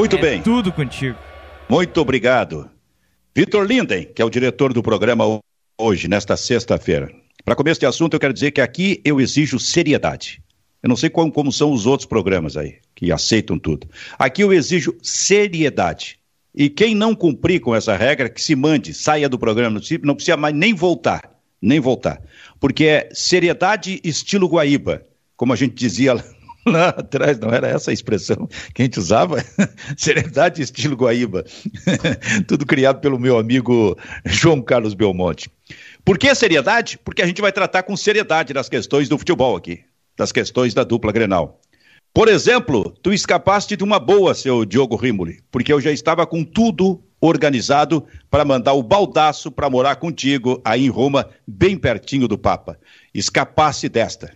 Muito é bem. Tudo contigo. Muito obrigado. Vitor Linden, que é o diretor do programa hoje, nesta sexta-feira. Para começo de assunto, eu quero dizer que aqui eu exijo seriedade. Eu não sei como, como são os outros programas aí, que aceitam tudo. Aqui eu exijo seriedade. E quem não cumprir com essa regra, que se mande, saia do programa, não precisa mais nem voltar, nem voltar. Porque é seriedade estilo Guaíba, como a gente dizia lá, atrás, não era essa a expressão que a gente usava? seriedade estilo Guaíba. Tudo criado pelo meu amigo João Carlos Belmonte. Por que seriedade? Porque a gente vai tratar com seriedade das questões do futebol aqui, das questões da dupla Grenal. Por exemplo, tu escapaste de uma boa, seu Diogo Rimoli, porque eu já estava com tudo organizado para mandar o baldaço para morar contigo aí em Roma, bem pertinho do Papa. Escapaste desta.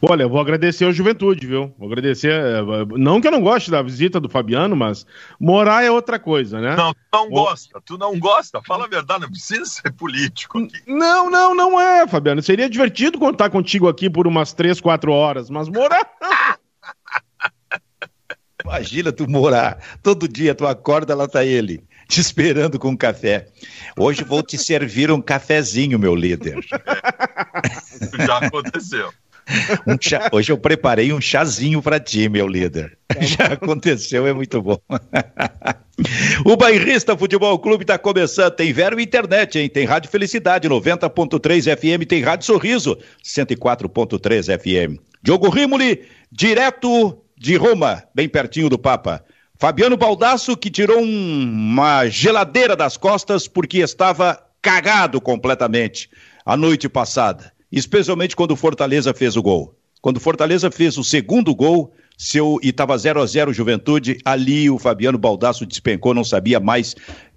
Olha, eu vou agradecer a juventude, viu? Vou agradecer. Eh, não que eu não goste da visita do Fabiano, mas morar é outra coisa, né? Não, tu não gosta, tu não gosta. Fala a verdade, não precisa ser político aqui. Não, não, não é, Fabiano. Seria divertido contar contigo aqui por umas três, quatro horas, mas morar. Imagina tu morar. Todo dia tu acorda, lá tá ele, te esperando com um café. Hoje vou te servir um cafezinho, meu líder. Já aconteceu. Um chá, hoje eu preparei um chazinho para ti, meu líder. Já aconteceu, é muito bom. o Bairrista Futebol Clube está começando. Tem Vero Internet, hein? Tem Rádio Felicidade 90.3 FM, tem Rádio Sorriso 104.3 FM. Diogo Rimoli, direto de Roma, bem pertinho do Papa. Fabiano Baldasso, que tirou um, uma geladeira das costas porque estava cagado completamente a noite passada especialmente quando o Fortaleza fez o gol. Quando o Fortaleza fez o segundo gol, seu, e estava 0 a 0 Juventude, ali o Fabiano Baldasso despencou, não sabia mais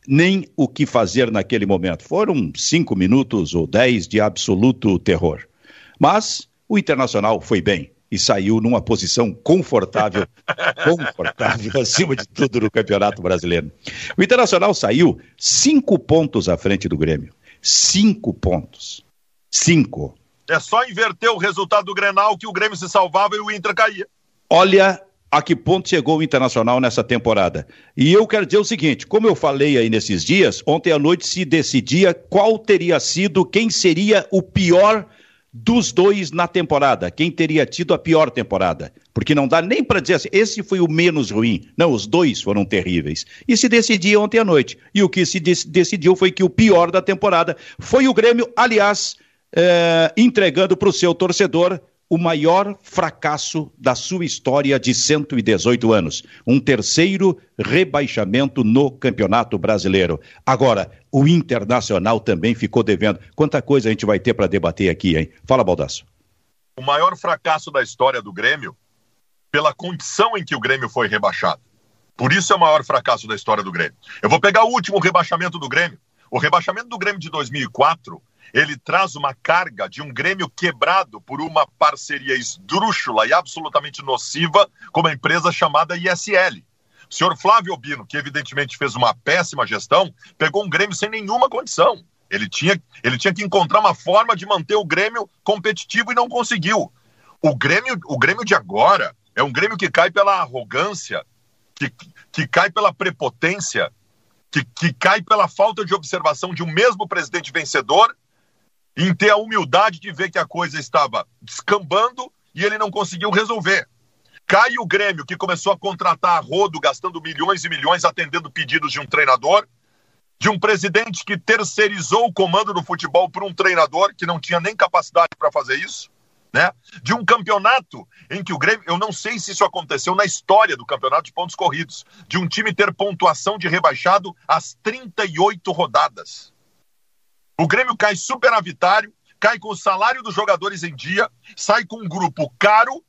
nem o que fazer naquele momento. Foram cinco minutos ou dez de absoluto terror. Mas o Internacional foi bem e saiu numa posição confortável, confortável acima de tudo no Campeonato Brasileiro. O Internacional saiu cinco pontos à frente do Grêmio. Cinco pontos. Cinco. É só inverter o resultado do Grenal que o Grêmio se salvava e o Inter caía. Olha a que ponto chegou o Internacional nessa temporada. E eu quero dizer o seguinte: como eu falei aí nesses dias, ontem à noite se decidia qual teria sido, quem seria o pior dos dois na temporada, quem teria tido a pior temporada. Porque não dá nem para dizer assim, esse foi o menos ruim. Não, os dois foram terríveis. E se decidia ontem à noite. E o que se decidiu foi que o pior da temporada foi o Grêmio, aliás é, entregando para o seu torcedor o maior fracasso da sua história de 118 anos. Um terceiro rebaixamento no Campeonato Brasileiro. Agora, o Internacional também ficou devendo. Quanta coisa a gente vai ter para debater aqui, hein? Fala, Baldasso. O maior fracasso da história do Grêmio, pela condição em que o Grêmio foi rebaixado. Por isso é o maior fracasso da história do Grêmio. Eu vou pegar o último rebaixamento do Grêmio. O rebaixamento do Grêmio de 2004 ele traz uma carga de um Grêmio quebrado por uma parceria esdrúxula e absolutamente nociva com uma empresa chamada ISL. O senhor Flávio Obino, que evidentemente fez uma péssima gestão, pegou um Grêmio sem nenhuma condição. Ele tinha, ele tinha que encontrar uma forma de manter o Grêmio competitivo e não conseguiu. O Grêmio, o Grêmio de agora é um Grêmio que cai pela arrogância, que, que cai pela prepotência, que, que cai pela falta de observação de um mesmo presidente vencedor em ter a humildade de ver que a coisa estava descambando e ele não conseguiu resolver. Cai o Grêmio, que começou a contratar a rodo, gastando milhões e milhões, atendendo pedidos de um treinador, de um presidente que terceirizou o comando do futebol por um treinador que não tinha nem capacidade para fazer isso, né? De um campeonato em que o Grêmio, eu não sei se isso aconteceu na história do campeonato de pontos corridos, de um time ter pontuação de rebaixado às 38 rodadas. O Grêmio cai superavitário, cai com o salário dos jogadores em dia, sai com um grupo caro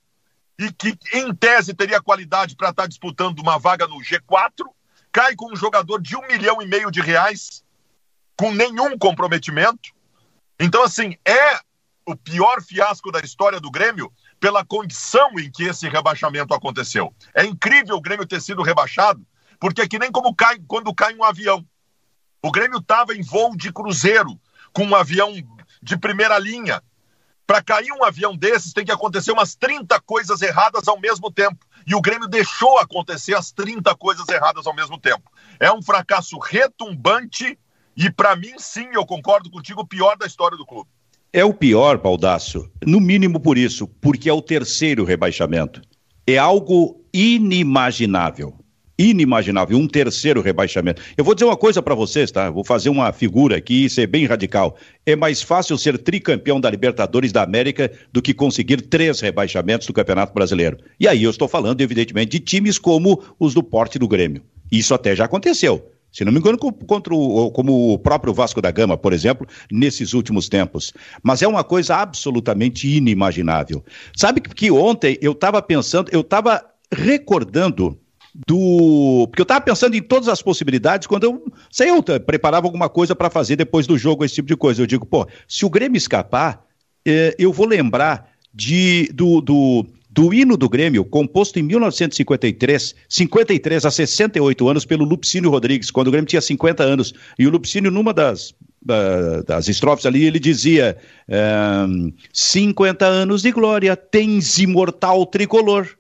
e que, em tese, teria qualidade para estar tá disputando uma vaga no G4, cai com um jogador de um milhão e meio de reais, com nenhum comprometimento. Então, assim, é o pior fiasco da história do Grêmio pela condição em que esse rebaixamento aconteceu. É incrível o Grêmio ter sido rebaixado, porque é que nem como cai quando cai um avião. O Grêmio estava em voo de cruzeiro, com um avião de primeira linha. Para cair um avião desses, tem que acontecer umas 30 coisas erradas ao mesmo tempo. e o Grêmio deixou acontecer as 30 coisas erradas ao mesmo tempo. É um fracasso retumbante e, para mim, sim, eu concordo contigo, o pior da história do clube. É o pior, Baldaço, no mínimo por isso, porque é o terceiro rebaixamento. É algo inimaginável inimaginável, um terceiro rebaixamento. Eu vou dizer uma coisa para vocês, tá? Vou fazer uma figura aqui e ser bem radical. É mais fácil ser tricampeão da Libertadores da América do que conseguir três rebaixamentos do Campeonato Brasileiro. E aí eu estou falando, evidentemente, de times como os do porte do Grêmio. Isso até já aconteceu. Se não me engano, contra o, como o próprio Vasco da Gama, por exemplo, nesses últimos tempos. Mas é uma coisa absolutamente inimaginável. Sabe que ontem eu estava pensando, eu estava recordando do. Porque eu estava pensando em todas as possibilidades quando eu. Sei, eu preparava alguma coisa para fazer depois do jogo, esse tipo de coisa. Eu digo, pô, se o Grêmio escapar, eh, eu vou lembrar de, do, do, do hino do Grêmio, composto em 1953, 53 a 68 anos, pelo Lupicínio Rodrigues, quando o Grêmio tinha 50 anos. E o Lupicínio, numa das, das estrofes ali, ele dizia: 50 anos de glória, tens imortal tricolor.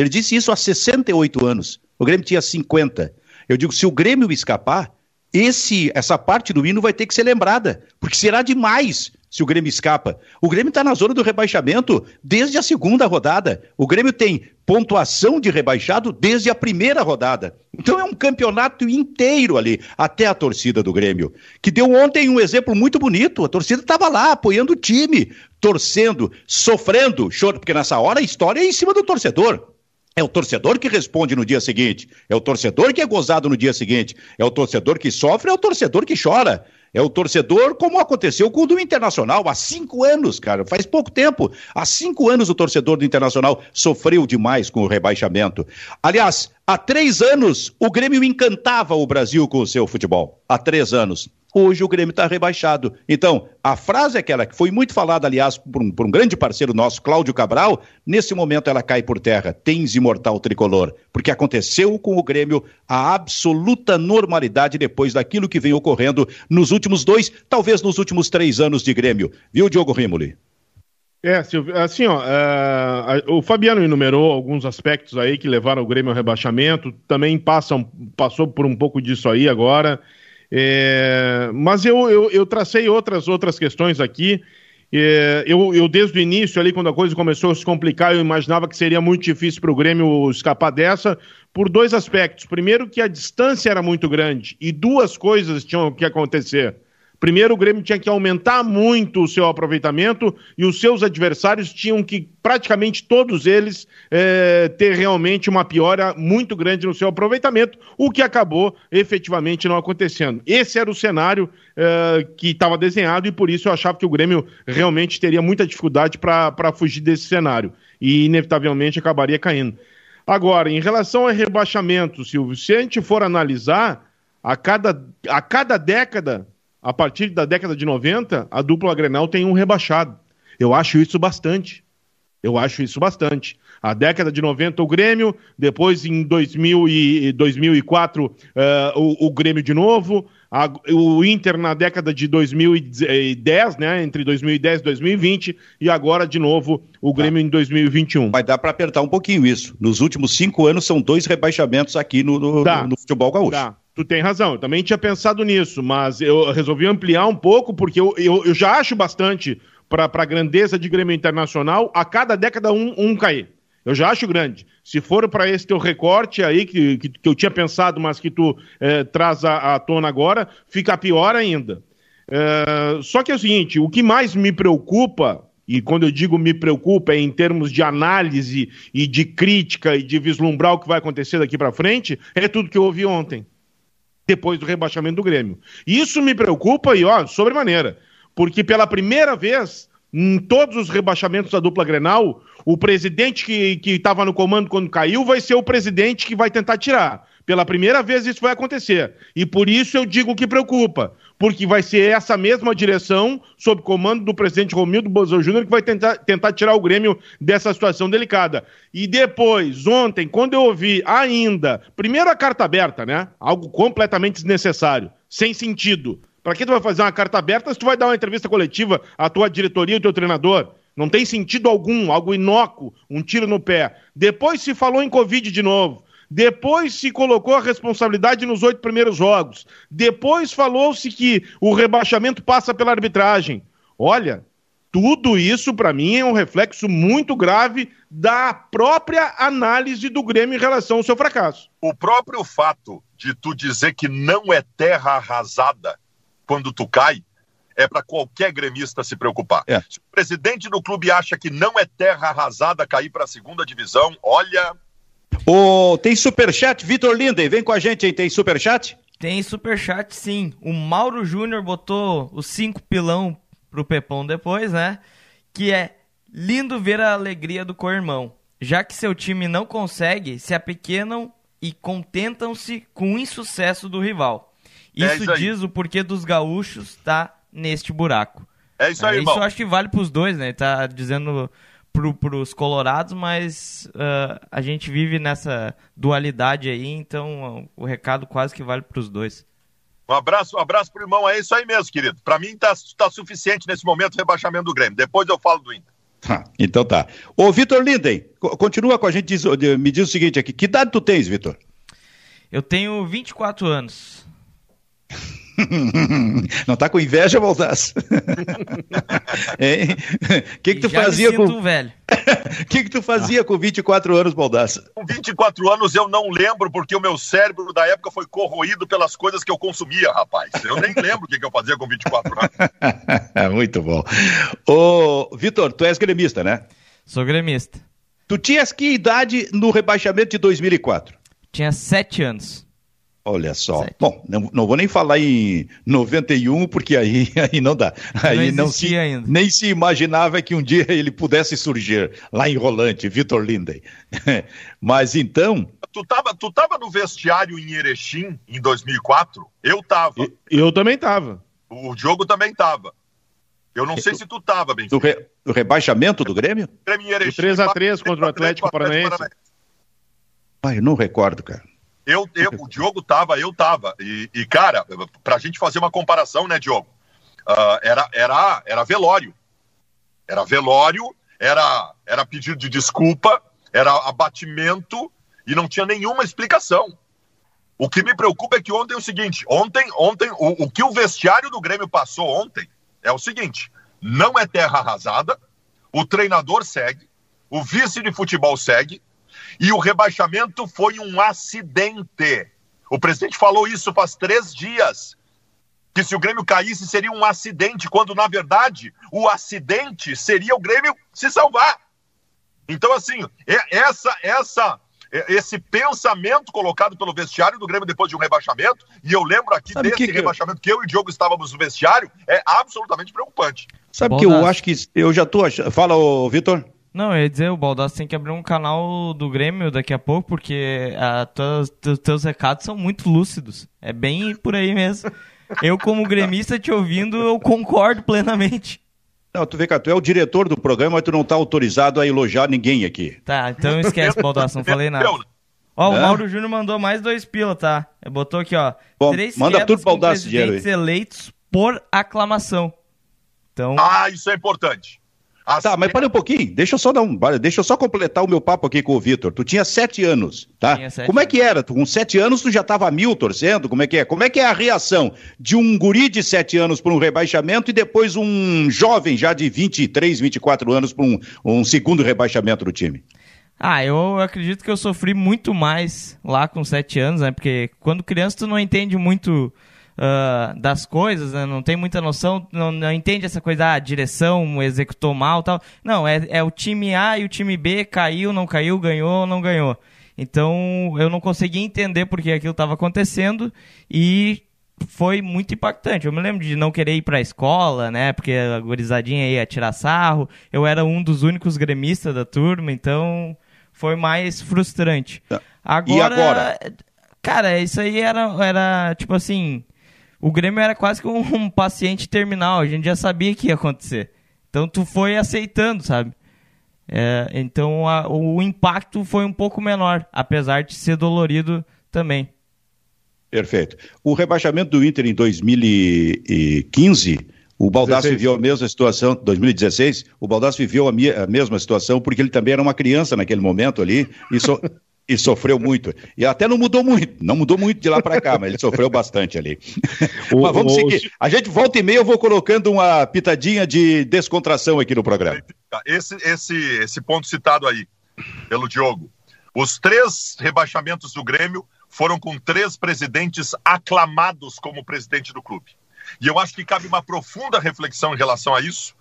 Ele disse isso há 68 anos. O Grêmio tinha 50. Eu digo, se o Grêmio escapar, esse, essa parte do hino vai ter que ser lembrada, porque será demais se o Grêmio escapa. O Grêmio está na zona do rebaixamento desde a segunda rodada. O Grêmio tem pontuação de rebaixado desde a primeira rodada. Então é um campeonato inteiro ali, até a torcida do Grêmio, que deu ontem um exemplo muito bonito. A torcida estava lá apoiando o time, torcendo, sofrendo, chorando, porque nessa hora a história é em cima do torcedor. É o torcedor que responde no dia seguinte, é o torcedor que é gozado no dia seguinte, é o torcedor que sofre, é o torcedor que chora. É o torcedor, como aconteceu com o do Internacional, há cinco anos, cara, faz pouco tempo. Há cinco anos o torcedor do Internacional sofreu demais com o rebaixamento. Aliás, há três anos o Grêmio encantava o Brasil com o seu futebol. Há três anos. Hoje o Grêmio está rebaixado. Então, a frase é aquela que foi muito falada, aliás, por um, por um, grande parceiro nosso, Cláudio Cabral, nesse momento ela cai por terra. Tens imortal tricolor. Porque aconteceu com o Grêmio a absoluta normalidade depois daquilo que vem ocorrendo nos últimos dois, talvez nos últimos três anos de Grêmio. Viu, Diogo Rimoli? É, assim, ó, uh, o Fabiano enumerou alguns aspectos aí que levaram o Grêmio ao rebaixamento, também passam, passou por um pouco disso aí agora. É, mas eu, eu, eu, tracei outras, outras questões aqui. É, eu, eu, desde o início, ali, quando a coisa começou a se complicar, eu imaginava que seria muito difícil para o Grêmio escapar dessa, por dois aspectos. Primeiro, que a distância era muito grande e duas coisas tinham que acontecer. Primeiro, o Grêmio tinha que aumentar muito o seu aproveitamento e os seus adversários tinham que, praticamente todos eles, é, ter realmente uma piora muito grande no seu aproveitamento, o que acabou efetivamente não acontecendo. Esse era o cenário é, que estava desenhado e por isso eu achava que o Grêmio realmente teria muita dificuldade para fugir desse cenário e, inevitavelmente, acabaria caindo. Agora, em relação ao rebaixamento, Silvio, se a gente for analisar, a cada, a cada década a partir da década de 90, a dupla Grenal tem um rebaixado. Eu acho isso bastante. Eu acho isso bastante. A década de 90 o Grêmio, depois em 2000 e 2004 uh, eh, o, o, Grêmio de novo, a, o Inter na década de 2010, né, entre 2010 e 2020, e agora de novo o Grêmio em 2021. Vai dar para apertar um pouquinho isso. Nos últimos cinco anos são dois rebaixamentos aqui no, no, no, no futebol gaúcho. Dá. Tu tem razão, eu também tinha pensado nisso, mas eu resolvi ampliar um pouco, porque eu, eu, eu já acho bastante para a grandeza de Grêmio Internacional a cada década um, um cair. Eu já acho grande. Se for para esse teu recorte aí, que, que, que, eu tinha pensado, mas que tu eh, traz à, tona agora, fica pior ainda. Eh, só que é o seguinte: o que mais me preocupa, e quando eu digo me preocupa, é em termos de análise e de crítica e de vislumbrar o que vai acontecer daqui para frente, é tudo que eu ouvi ontem depois do rebaixamento do Grêmio. Isso me preocupa e, ó, sobremaneira, porque pela primeira vez em todos os rebaixamentos da dupla Grenal, o presidente que estava no comando quando caiu vai ser o presidente que vai tentar tirar. Pela primeira vez isso vai acontecer. E por isso eu digo que preocupa. Porque vai ser essa mesma direção, sob comando do presidente Romildo Bolsonaro Júnior, que vai tentar, tentar tirar o Grêmio dessa situação delicada. E depois, ontem, quando eu ouvi ainda, primeiro a carta aberta, né? Algo completamente desnecessário, sem sentido. Para que tu vai fazer uma carta aberta se tu vai dar uma entrevista coletiva à tua diretoria e ao teu treinador? Não tem sentido algum, algo inócuo, um tiro no pé. Depois se falou em Covid de novo. Depois se colocou a responsabilidade nos oito primeiros jogos. Depois falou-se que o rebaixamento passa pela arbitragem. Olha, tudo isso, para mim, é um reflexo muito grave da própria análise do Grêmio em relação ao seu fracasso. O próprio fato de tu dizer que não é terra arrasada quando tu cai é para qualquer gremista se preocupar. É. Se o presidente do clube acha que não é terra arrasada cair para a segunda divisão, olha, Oh, tem superchat, Vitor Linden, vem com a gente aí, tem superchat? Tem superchat sim. O Mauro Júnior botou os cinco pilão pro Pepão depois, né? Que é lindo ver a alegria do co-irmão. Já que seu time não consegue, se apequenam e contentam-se com o insucesso do rival. Isso, é isso diz o porquê dos gaúchos tá neste buraco. É isso aí, é, Isso eu acho que vale pros dois, né? Tá dizendo para os colorados, mas uh, a gente vive nessa dualidade aí, então uh, o recado quase que vale para os dois. Um abraço, um abraço pro irmão, é isso aí mesmo, querido. Para mim tá, tá suficiente nesse momento o rebaixamento do Grêmio. Depois eu falo do Inter. Ah, então tá. Ô, Vitor Linden, continua com a gente, diz, me diz o seguinte aqui, que idade tu tens, Vitor? Eu tenho 24 anos. Não tá com inveja, Baldasso? O que que tu Já fazia com velho? O que que tu fazia ah. com 24 anos, Baldasso? Com 24 anos eu não lembro porque o meu cérebro da época foi corroído pelas coisas que eu consumia, rapaz. Eu nem lembro o que que eu fazia com 24 anos. Muito bom. Ô, Vitor, tu és gremista, né? Sou gremista. Tu tinhas que idade no rebaixamento de 2004? Tinha 7 anos. Olha só. Certo. Bom, não, não, vou nem falar em 91, porque aí, aí não dá. Aí não, não se, ainda. nem se imaginava que um dia ele pudesse surgir lá em Rolante, Vitor Linden. Mas então. Tu tava, tu tava no vestiário em Erechim em 2004? Eu tava. Eu, eu também tava. O Diogo também tava. Eu não sei se tu tava, bem. Do, re, do rebaixamento do Grêmio? Grêmio Erechim. 3x3 contra o Atlético Paranaense. Ah, eu não recordo, cara. Eu, eu, o Diogo tava, eu tava. E, e, cara, pra gente fazer uma comparação, né, Diogo? Uh, era, era, era velório. Era velório, era, era pedido de desculpa, era abatimento e não tinha nenhuma explicação. O que me preocupa é que ontem é o seguinte: ontem, ontem, o, o que o vestiário do Grêmio passou ontem é o seguinte: não é terra arrasada, o treinador segue, o vice de futebol segue, e o rebaixamento foi um acidente. O presidente falou isso faz três dias. Que se o Grêmio caísse seria um acidente, quando na verdade o acidente seria o Grêmio se salvar. Então, assim, essa, essa, esse pensamento colocado pelo vestiário do Grêmio depois de um rebaixamento, e eu lembro aqui Sabe desse que rebaixamento que eu e o Diogo estávamos no vestiário, é absolutamente preocupante. Sabe que eu acho que eu já tô achando. Fala, Vitor. Não, eu ia dizer, o Baldassi tem que abrir um canal do Grêmio daqui a pouco, porque a, teus, teus recados são muito lúcidos. É bem por aí mesmo. Eu, como gremista, te ouvindo, eu concordo plenamente. Não, tu vê que tu é o diretor do programa, mas tu não tá autorizado a elogiar ninguém aqui. Tá, então esquece, Baldassi, não falei nada. Ó, o Mauro Júnior mandou mais dois pila, tá? Ele botou aqui, ó. Bom, três manda tudo pro Baldassi dinheiro aí. eleitos por aclamação. Então... Ah, isso é importante. As... Tá, mas para um pouquinho, deixa eu só dar um, deixa eu só completar o meu papo aqui com o Vitor. Tu tinha sete anos, tá? Sete Como é que era? Tu, com sete anos tu já estava mil torcendo? Como é que é? Como é que é a reação de um guri de sete anos para um rebaixamento e depois um jovem já de 23, 24 anos para um, um segundo rebaixamento do time? Ah, eu acredito que eu sofri muito mais lá com sete anos, né? Porque quando criança tu não entende muito uh, das coisas, né? não tem muita noção, não, não entende essa coisa, ah, a direção executou mal tal. Não, é, é o time A e o time B caiu, não caiu, ganhou, não ganhou. Então eu não conseguia entender porque aquilo estava acontecendo e foi muito impactante. Eu me lembro de não querer ir para a escola, né? Porque a gurizadinha ia tirar sarro. Eu era um dos únicos gremistas da turma, então foi mais frustrante. Agora, e agora? Cara, isso aí era, era tipo assim o Grêmio era quase que um, um, paciente terminal, a gente já sabia que ia acontecer. Então tu foi aceitando, sabe? É, então a, o impacto foi um pouco menor, apesar de ser dolorido também. Perfeito. O rebaixamento do Inter em 2015 O Baldassi viveu a mesma situação, 2016, o Baldassi viveu a, a, mesma situação porque ele também era uma criança naquele momento ali e, so, e sofreu muito. E até não mudou muito, não mudou muito de lá para cá, mas ele sofreu bastante ali. O, mas vamos o, seguir. A gente volta e meia, eu vou colocando uma pitadinha de descontração aqui no programa. Esse, esse, esse ponto citado aí pelo Diogo. Os três rebaixamentos do Grêmio foram com três presidentes aclamados como presidente do clube. E eu acho que cabe uma profunda reflexão em relação a isso,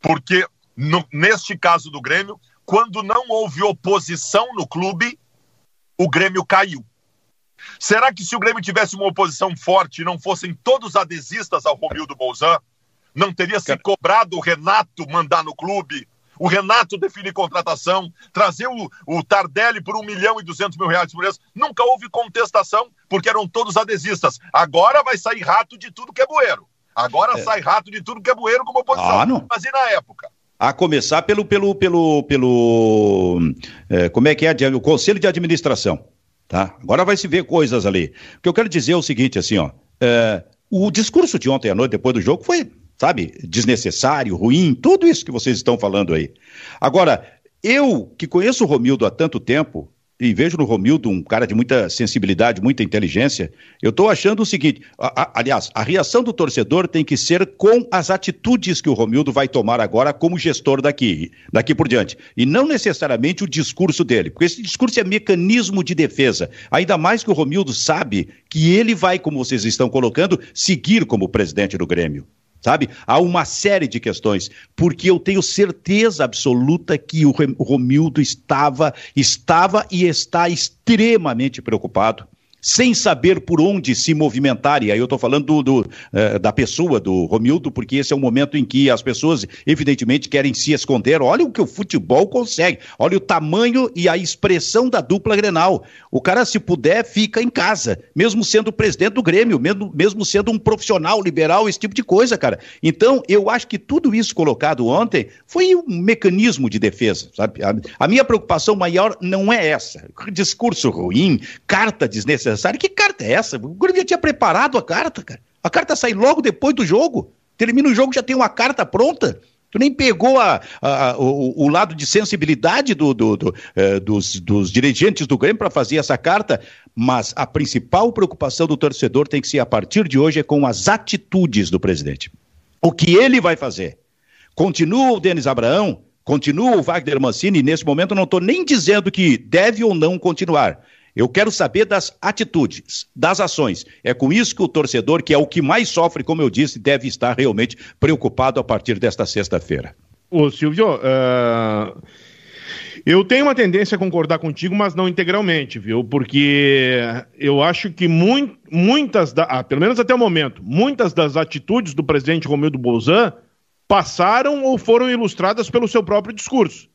porque no, neste caso do Grêmio, quando não houve oposição no clube, o Grêmio caiu. Será que se o Grêmio tivesse uma oposição forte e não fossem todos adesistas ao Romildo Bolzan, não teria se cobrado o Renato mandar no clube, o Renato definir contratação, trazer o, o Tardelli por um milhão e duzentos mil reais por mês. Nunca houve contestação, porque eram todos adesistas. Agora vai sair rato de tudo que é bueiro. Agora é. sai rato de tudo que é bueiro como oposição. Ah, não. Mas e na época? A começar pelo, pelo, pelo, pelo é, como é que é, o Conselho de Administração. Tá? Agora vai se ver coisas ali. O que eu quero dizer é o seguinte, assim, ó. É, o discurso de ontem à noite, depois do jogo, foi sabe, desnecessário, ruim, tudo isso que vocês estão falando aí. Agora, eu que conheço o Romildo há tanto tempo, e vejo no Romildo um cara de muita sensibilidade, muita inteligência, eu estou achando o seguinte: a, a, aliás, a reação do torcedor tem que ser com as atitudes que o Romildo vai tomar agora como gestor daqui, daqui por diante. E não necessariamente o discurso dele, porque esse discurso é mecanismo de defesa. Ainda mais que o Romildo sabe que ele vai, como vocês estão colocando, seguir como presidente do Grêmio sabe? Há uma série de questões, porque eu tenho certeza absoluta que o Romildo estava, estava e está extremamente preocupado sem saber por onde se movimentar. E aí eu estou falando do, do uh, da pessoa, do Romildo, porque esse é o momento em que as pessoas, evidentemente, querem se esconder. Olha o que o futebol consegue. Olha o tamanho e a expressão da dupla Grenal. O cara, se puder, fica em casa, mesmo sendo presidente do Grêmio, mesmo, mesmo sendo um profissional liberal, esse tipo de coisa, cara. Então, eu acho que tudo isso colocado ontem foi um mecanismo de defesa, sabe? A, a minha preocupação maior não é essa. Discurso ruim, carta desnecessária adversário. Que carta é essa? O Grêmio já tinha preparado a carta, cara. A carta sai logo depois do jogo. Termina o jogo, já tem uma carta pronta. Tu nem pegou a, a, o, o, lado de sensibilidade do, do, do, eh, dos, dos, dirigentes do Grêmio para fazer essa carta, mas a principal preocupação do torcedor tem que ser, a partir de hoje, é com as atitudes do presidente. O que ele vai fazer? Continua o Denis Abraão? Continua o Wagner Mancini? Nesse momento, não estou nem dizendo que deve ou não continuar. Eu quero saber das atitudes, das ações. É com isso que o torcedor, que é o que mais sofre, como eu disse, deve estar realmente preocupado a partir desta sexta-feira. Ô, Silvio, uh... eu tenho uma tendência a concordar contigo, mas não integralmente, viu? Porque eu acho que muitas, da... ah, pelo menos até o momento, muitas das atitudes do presidente Romildo Bolzan passaram ou foram ilustradas pelo seu próprio discurso.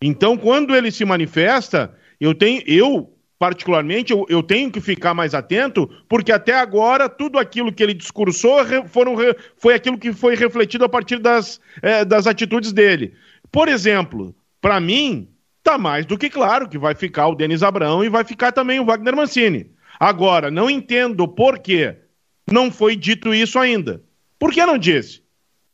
Então, quando ele se manifesta, eu tenho, eu particularmente, eu, eu, tenho que ficar mais atento, porque até agora tudo aquilo que ele discursou foram, foi aquilo que foi refletido a partir das, é, das atitudes dele. Por exemplo, para mim, tá mais do que claro que vai ficar o Denis Abraão e vai ficar também o Wagner Mancini. Agora, não entendo por que não foi dito isso ainda. Por que não disse?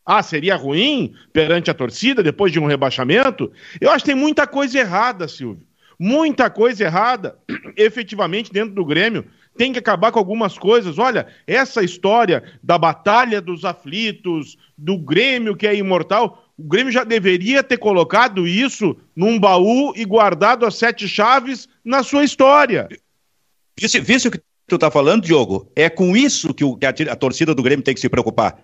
Ah, seria ruim perante a torcida depois de um rebaixamento? Eu acho que tem muita coisa errada, Silvio muita coisa errada, efetivamente, dentro do Grêmio. Tem que acabar com algumas coisas. Olha, essa história da batalha dos aflitos, do Grêmio que é imortal, o Grêmio já deveria ter colocado isso num baú e guardado as sete chaves na sua história. Visto o que tu tá falando, Diogo, é com isso que, o, que a, a torcida do Grêmio tem que se preocupar.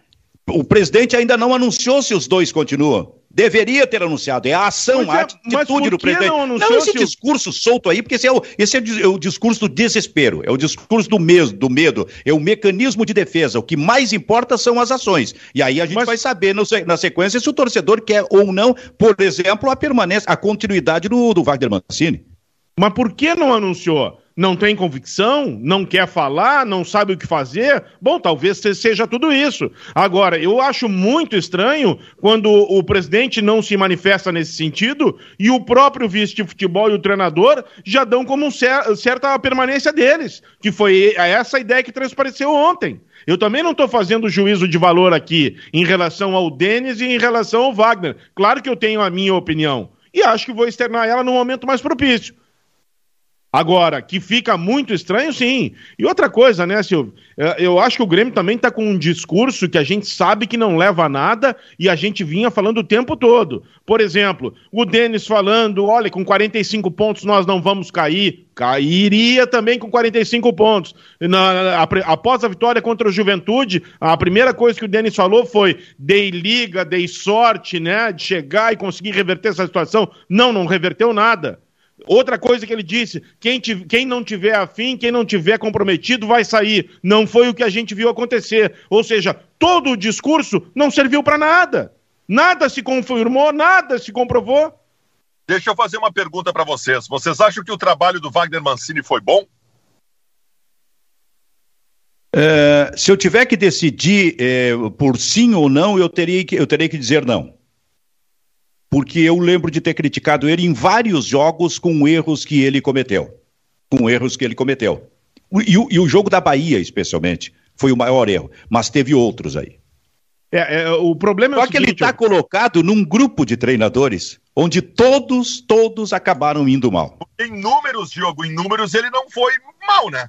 O presidente ainda não anunciou se os dois continuam. Deveria ter anunciado. É a ação, é, a atitude do presidente. Não, anunciou, não esse se... discurso solto aí, porque esse, é o, esse é, o, é, o, discurso do desespero, é o discurso do, mes, do medo, é o mecanismo de defesa. O que mais importa são as ações. E aí a gente mas... vai saber no, na sequência se o torcedor quer ou não, por exemplo, a permanência, a continuidade do, do Wagner Mancini. Mas por que não anunciou? Não tem convicção, não quer falar, não sabe o que fazer. Bom, talvez seja tudo isso. Agora, eu acho muito estranho quando o presidente não se manifesta nesse sentido e o próprio vice de futebol e o treinador já dão como um cer certa permanência deles, que foi essa ideia que transpareceu ontem. Eu também não estou fazendo juízo de valor aqui em relação ao Denis e em relação ao Wagner. Claro que eu tenho a minha opinião e acho que vou externar ela no momento mais propício. Agora, que fica muito estranho, sim. E outra coisa, né, Silvio? É, eu acho que o Grêmio também está com um discurso que a gente sabe que não leva a nada e a gente vinha falando o tempo todo. Por exemplo, o Denis falando: olha, com 45 pontos nós não vamos cair. Cairia também com 45 pontos. Na, após a vitória contra o Juventude, a primeira coisa que o Denis falou foi: dei liga, dei sorte, né, de chegar e conseguir reverter essa situação. Não, não reverteu nada. Outra coisa que ele disse: quem, quem não tiver afim, quem não tiver comprometido, vai sair. Não foi o que a gente viu acontecer. Ou seja, todo o discurso não serviu para nada. Nada se confirmou, nada se comprovou. Deixa eu fazer uma pergunta para vocês. Vocês acham que o trabalho do Wagner Mancini foi bom? É, se eu tiver que decidir é, por sim ou não, eu teria que, eu teria que dizer não porque eu lembro de ter criticado ele em vários jogos com erros que ele cometeu. Com erros que ele cometeu. E, e, e o jogo da Bahia, especialmente, foi o maior erro, mas teve outros aí. É, é, o problema é Só o seguinte, que ele está colocado num grupo de treinadores onde todos, todos acabaram indo mal. Em números, Diogo, em números ele não foi mal, né?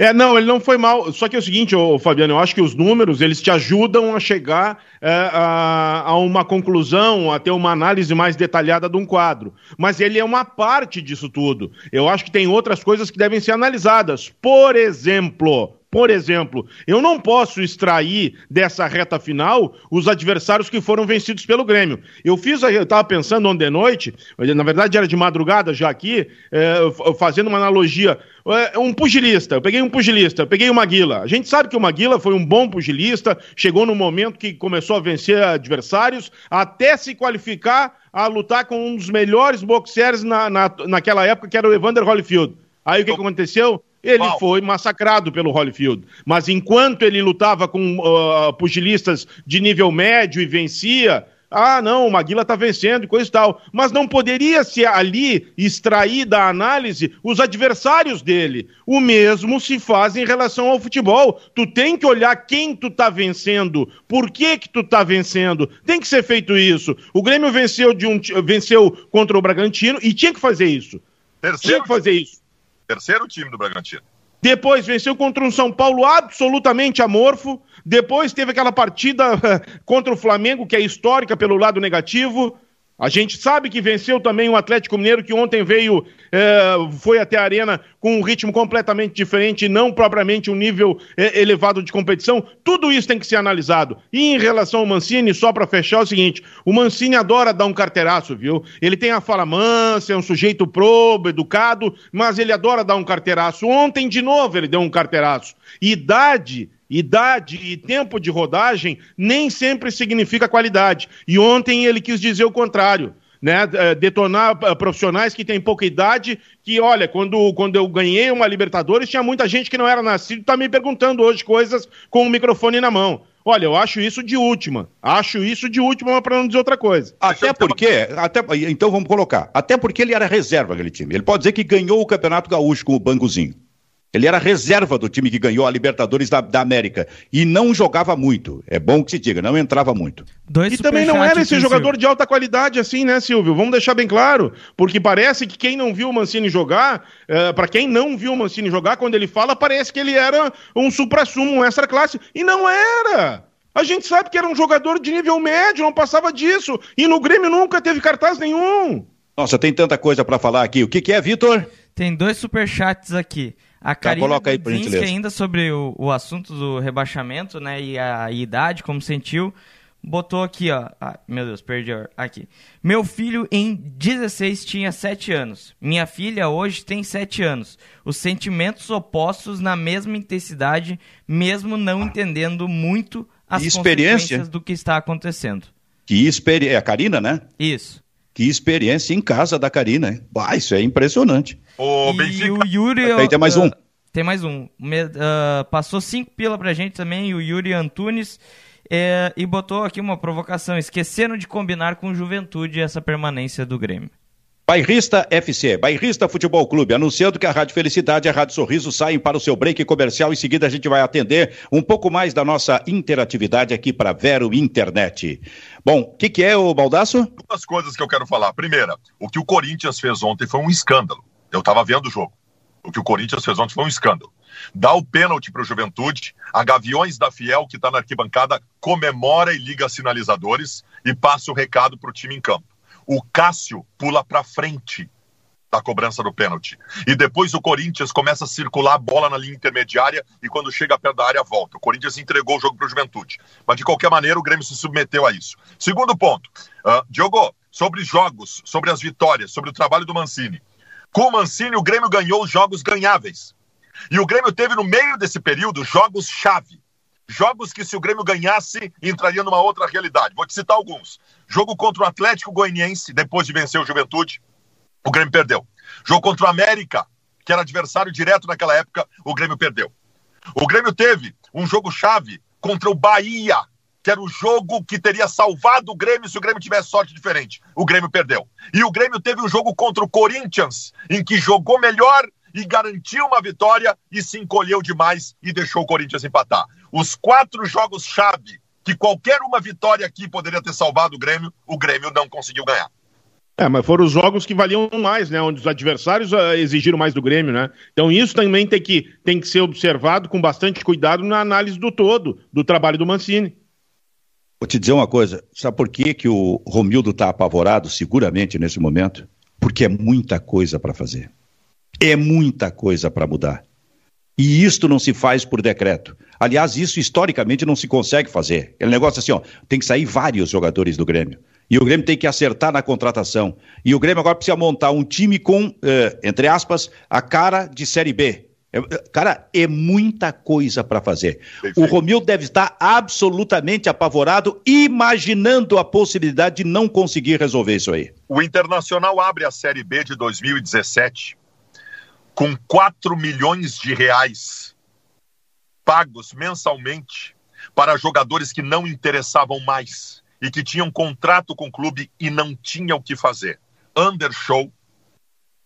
É, não, ele não foi mal. Só que é o seguinte, ô, Fabiano, eu acho que os números eles te ajudam a chegar é, a, a, uma conclusão, a ter uma análise mais detalhada de um quadro. Mas ele é uma parte disso tudo. Eu acho que tem outras coisas que devem ser analisadas. Por exemplo, por exemplo, eu não posso extrair dessa reta final os adversários que foram vencidos pelo Grêmio. Eu fiz, eu estava pensando ontem de noite, na verdade era de madrugada já aqui, é, fazendo uma analogia. É, um pugilista, eu peguei um pugilista, eu peguei o Maguila. A gente sabe que o Maguila foi um bom pugilista, chegou no momento que começou a vencer adversários, até se qualificar a lutar com um dos melhores boxers na, na, naquela época, que era o Evander Holyfield. Aí o que, que aconteceu? Ele foi massacrado pelo Holyfield. Mas enquanto ele lutava com uh, pugilistas de nível médio e vencia, ah, não, o Maguila está vencendo e coisa e tal. Mas não poderia se ali extrair da análise os adversários dele. O mesmo se faz em relação ao futebol. Tu tem que olhar quem tu está vencendo, por que que tu está vencendo. Tem que ser feito isso. O Grêmio venceu, de um, venceu contra o Bragantino e tinha que fazer isso. Terceiro tinha que fazer isso. Terceiro time do Bragantino. Depois venceu contra um São Paulo absolutamente amorfo. Depois teve aquela partida contra o Flamengo, que é histórica pelo lado negativo. A gente sabe que venceu também o Atlético Mineiro, que ontem veio, é, foi até a Arena com um ritmo completamente diferente, não propriamente um nível é, elevado de competição. Tudo isso tem que ser analisado. E em relação ao Mancini, só para fechar, é o seguinte: o Mancini adora dar um carteiraço, viu? Ele tem a fala mansa, é um sujeito probo, educado, mas ele adora dar um carteiraço. Ontem, de novo, ele deu um carteiraço. Idade idade e tempo de rodagem nem sempre significa qualidade. E ontem ele quis dizer o contrário. Né, é, detonar é, profissionais que têm pouca idade, que, olha, quando, quando eu ganhei uma Libertadores, tinha muita gente que não era nascido, tá me perguntando hoje coisas com o microfone na mão. Olha, eu acho isso de última. Acho isso de última, para não dizer outra coisa. Até porque, até, então vamos colocar, até porque ele era reserva aquele time. Ele pode dizer que ganhou o Campeonato Gaúcho com o Banguzinho. Ele era reserva do time que ganhou a Libertadores da, da, América e não jogava muito. É bom que se diga, não entrava muito. Dois e também não era esse jogador de alta qualidade assim, né, Silvio? Vamos deixar bem claro, porque parece que quem não viu o Mancini jogar, é, para quem não viu o Mancini jogar, quando ele fala, parece que ele era um supra-sumo, um extra-classe. E não era! A gente sabe que era um jogador de nível médio, não passava disso. E no Grêmio nunca teve cartaz nenhum. Nossa, tem tanta coisa para falar aqui. O que, que é, Vitor? Tem dois superchats aqui. A tá, Karina coloca aí, ainda sobre o, o, assunto do rebaixamento, né, e a, idade, como sentiu, botou aqui, ó. Ah, meu Deus, perdi aqui. Meu filho em 16 tinha 7 anos. Minha filha hoje tem 7 anos. Os sentimentos opostos na mesma intensidade, mesmo não entendendo muito as experiência consequências do que está acontecendo. Que experiência. É a Karina, né? Isso. Que experiência em casa da Karina, hein? Bah, isso é impressionante. O e o Yuri... Aí tem mais um. Tem mais um. Uh, passou cinco pila pra gente também, o Yuri Antunes. É, e botou aqui uma provocação. Esqueceram de combinar com Juventude essa permanência do Grêmio. Bairrista FC, Bairrista Futebol Clube, anunciando que a Rádio Felicidade e a Rádio Sorriso saem para o seu break comercial. Em seguida, a gente vai atender um pouco mais da nossa interatividade aqui para Vero Internet. Bom, o que, que, é o Baldaço? Duas coisas que eu quero falar. Primeira, o que o Corinthians fez ontem foi um escândalo. Eu estava vendo o jogo. O que o Corinthians fez ontem foi um escândalo. Dá o pênalti para o Juventude, a Gaviões da Fiel, que está na arquibancada, comemora e liga sinalizadores e passa o recado para o time em campo o Cássio pula para frente da cobrança do pênalti. E depois o Corinthians começa a circular a bola na linha intermediária e quando chega perto da área volta. O Corinthians entregou o jogo para o Juventude. Mas de qualquer maneira o Grêmio se submeteu a isso. Segundo ponto, uh, Diogo, sobre jogos, sobre as vitórias, sobre o trabalho do Mancini. Com o Mancini o Grêmio ganhou os jogos ganháveis. E o Grêmio teve no meio desse período jogos chave. Jogos que, se o Grêmio ganhasse, entraria numa outra realidade. Vou te citar alguns. Jogo contra o Atlético Goianiense, depois de vencer o Juventude, o Grêmio perdeu. Jogo contra o América, que era adversário direto naquela época, o Grêmio perdeu. O Grêmio teve um jogo-chave contra o Bahia, que era o jogo que teria salvado o Grêmio se o Grêmio tivesse sorte diferente. O Grêmio perdeu. E o Grêmio teve um jogo contra o Corinthians, em que jogou melhor e garantiu uma vitória e se encolheu demais e deixou o Corinthians empatar. Os quatro jogos-chave que qualquer uma vitória aqui poderia ter salvado o Grêmio, o Grêmio não conseguiu ganhar. É, mas foram os jogos que valiam mais, né? Onde os adversários uh, exigiram mais do Grêmio, né? Então isso também tem que, tem que ser observado com bastante cuidado na análise do todo, do trabalho do Mancini. Vou te dizer uma coisa, sabe por que, que o Romildo está apavorado, seguramente, nesse momento? Porque é muita coisa para fazer. É muita coisa para mudar. E isto não se faz por decreto. Aliás, isso historicamente não se consegue fazer. Aquele negócio assim, ó, tem que sair vários jogadores do Grêmio. E o Grêmio tem que acertar na contratação. E o Grêmio agora precisa montar um time com, eh, entre aspas, a cara de Série B. É, cara, é muita coisa para fazer. Perfeito. O Romil deve estar absolutamente apavorado, imaginando a possibilidade de não conseguir resolver isso aí. O Internacional abre a Série B de 2017 com 4 milhões de reais pagos mensalmente para jogadores que não interessavam mais e que tinham contrato com o clube e não tinham o que fazer. Andershow,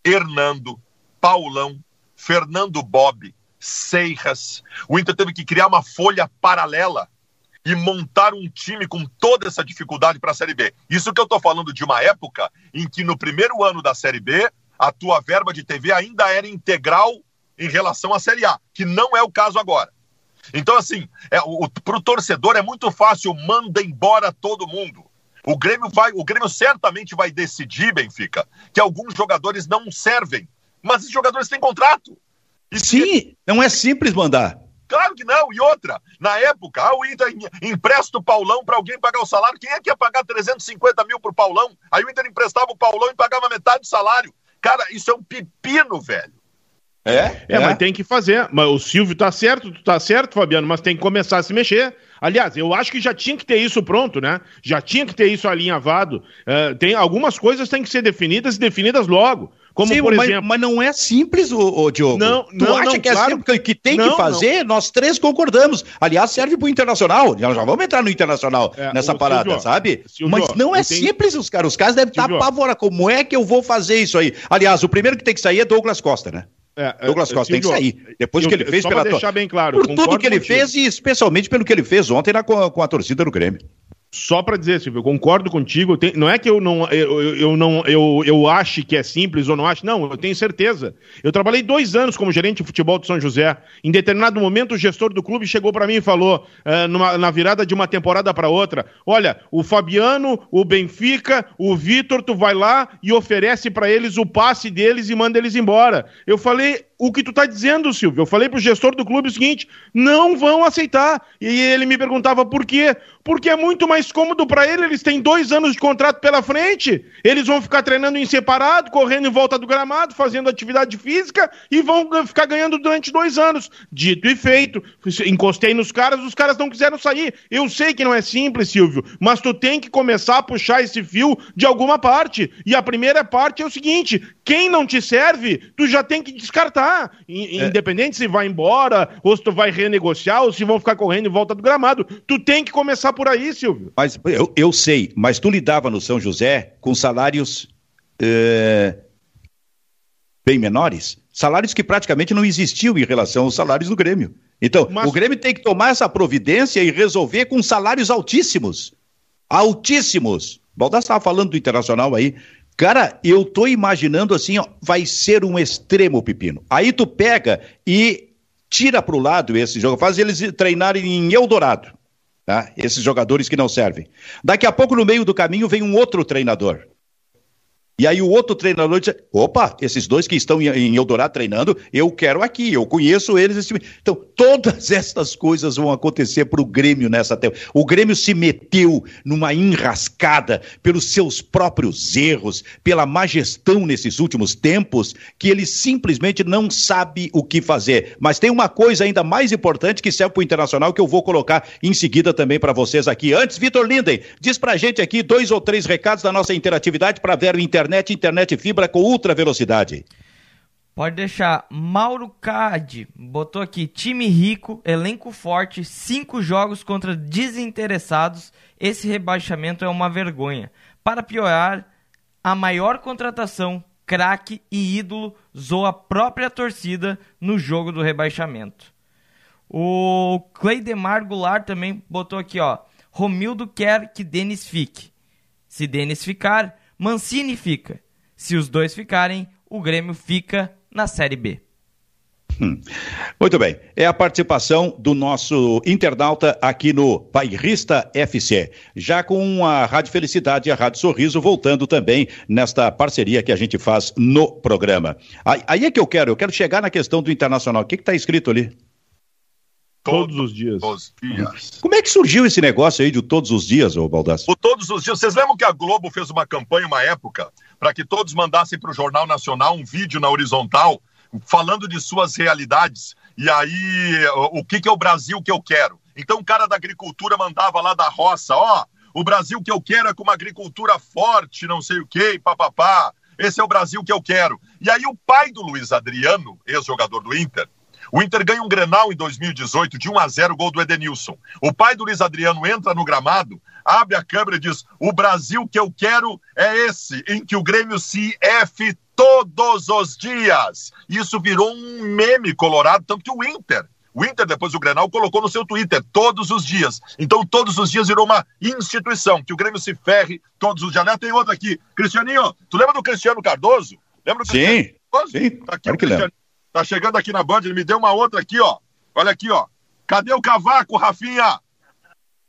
Hernando, Paulão, Fernando Bob, Seiras. O Inter teve que criar uma folha paralela e montar um time com toda essa dificuldade para a Série B. Isso que eu estou falando de uma época em que no primeiro ano da Série B a tua verba de TV ainda era integral em relação à Série A, que não é o caso agora. Então, assim, é, para o torcedor é muito fácil, manda embora todo mundo. O Grêmio vai, o Grêmio certamente vai decidir, Benfica, que alguns jogadores não servem, mas esses jogadores têm contrato. E Sim, não é simples mandar. Claro que não. E outra, na época, ah, o Inter empresta o Paulão para alguém pagar o salário. Quem é que ia pagar 350 mil pro Paulão? Aí o Inter emprestava o Paulão e pagava metade do salário. Cara, isso é um pepino, velho. É, é, é, mas tem que fazer. Mas o Silvio tá certo, tu tá certo, Fabiano, mas tem que começar a se mexer. Aliás, eu acho que já tinha que ter isso pronto, né? Já tinha que ter isso alinhavado. Uh, tem algumas coisas têm que ser definidas e definidas logo. Como, Sim, por mas, exemplo... mas não é simples, o, Diogo. Não, tu não, acha não, que é claro. simples, que tem não, que fazer? Nós três concordamos. Aliás, serve para o Internacional. Já, já vamos entrar no Internacional é, nessa parada, sabe? Mas não é simples, os caras. Os caras devem estar apavorados. Como é que eu vou fazer isso aí? Aliás, o primeiro que tem que sair é Douglas Costa, né? É, é Douglas Costa tem que sair. Depois do que ele fez pela deixar bem claro, por tudo que ele fez e especialmente pelo que ele fez ontem na, com, a, com a torcida do Grêmio. Só para dizer, Silvio, eu concordo contigo. Tem, não é que eu não, eu, eu, não eu, eu ache que é simples ou não acho. Não, eu tenho certeza. Eu trabalhei dois anos como gerente de futebol do São José. Em determinado momento, o gestor do clube chegou para mim e falou, uh, numa, na virada de uma temporada para outra: Olha, o Fabiano, o Benfica, o Vitor, tu vai lá e oferece para eles o passe deles e manda eles embora. Eu falei, o que tu tá dizendo, Silvio. Eu falei pro gestor do clube o seguinte: não vão aceitar. E ele me perguntava por quê? porque é muito mais cômodo para ele. Eles têm dois anos de contrato pela frente. Eles vão ficar treinando em separado, correndo em volta do gramado, fazendo atividade física e vão ficar ganhando durante dois anos. Dito e feito. Encostei nos caras, os caras não quiseram sair. Eu sei que não é simples, Silvio, mas tu tem que começar a puxar esse fio de alguma parte. E a primeira parte é o seguinte: quem não te serve, tu já tem que descartar. É. Independente se vai embora, ou se tu vai renegociar, ou se vão ficar correndo em volta do gramado. Tu tem que começar por aí, Silvio. Mas eu, eu sei, mas tu lidava no São José com salários é, bem menores, salários que praticamente não existiam em relação aos salários do Grêmio. Então, mas... o Grêmio tem que tomar essa providência e resolver com salários altíssimos. Altíssimos. Baldassar estava falando do Internacional aí. Cara, eu tô imaginando assim, ó, vai ser um extremo pepino. Aí tu pega e tira para o lado esse jogo, faz eles treinarem em Eldorado, tá? Esses jogadores que não servem. Daqui a pouco no meio do caminho vem um outro treinador. E aí o outro treinador diz: opa, esses dois que estão em Eldorado treinando, eu quero aqui, eu conheço eles. Então, todas essas coisas vão acontecer para o Grêmio nessa temporada. O Grêmio se meteu numa enrascada pelos seus próprios erros, pela má gestão nesses últimos tempos, que ele simplesmente não sabe o que fazer. Mas tem uma coisa ainda mais importante que serve para o Internacional que eu vou colocar em seguida também para vocês aqui. Antes, Vitor Linden, diz para gente aqui dois ou três recados da nossa interatividade para ver o Inter internet, internet fibra com ultra velocidade. Pode deixar. Mauro Cade botou aqui: time rico, elenco forte, cinco jogos contra desinteressados. Esse rebaixamento é uma vergonha. Para piorar, a maior contratação, craque e ídolo, zoa a própria torcida no jogo do rebaixamento. O Cleidemar Goulart também botou aqui: ó. Romildo quer que Denis fique. Se Denis ficar, Mancini fica. Se os dois ficarem, o Grêmio fica na Série B. Hum. Muito bem, é a participação do nosso internauta aqui no Bairrista FC, já com a Rádio Felicidade e a Rádio Sorriso voltando também nesta parceria que a gente faz no programa. Aí é que eu quero, eu quero chegar na questão do Internacional. O que está escrito ali? Todos os dias. Os dias. Como é que surgiu esse negócio aí de todos os dias, ô Baldasso? O todos os dias. Vocês lembram que a Globo fez uma campanha, uma época, para que todos mandassem para o Jornal Nacional um vídeo na horizontal falando de suas realidades? E aí, o que, que é o Brasil que eu quero? Então o cara da agricultura mandava lá da roça, ó, o Brasil que eu quero é com uma agricultura forte, não sei o quê, papapá. Esse é o Brasil que eu quero. E aí o pai do Luiz Adriano, ex-jogador do Inter, o Inter ganha um Grenal em 2018 de 1 a 0 gol do Edenilson. O pai do Luiz Adriano entra no gramado, abre a câmera e diz: "O Brasil que eu quero é esse, em que o Grêmio se F todos os dias". Isso virou um meme colorado, tanto que o Inter o Inter, depois do Grenal, colocou no seu Twitter todos os dias. Então, todos os dias virou uma instituição, que o Grêmio se ferre todos os dias. Tem outro aqui. Cristianinho, tu lembra do Cristiano Cardoso? Lembra do sim, Cristiano Cardoso? Sim, tá aqui o Cristiano. Tá chegando aqui na Band, ele me deu uma outra aqui, ó. Olha aqui, ó. Cadê o cavaco, Rafinha?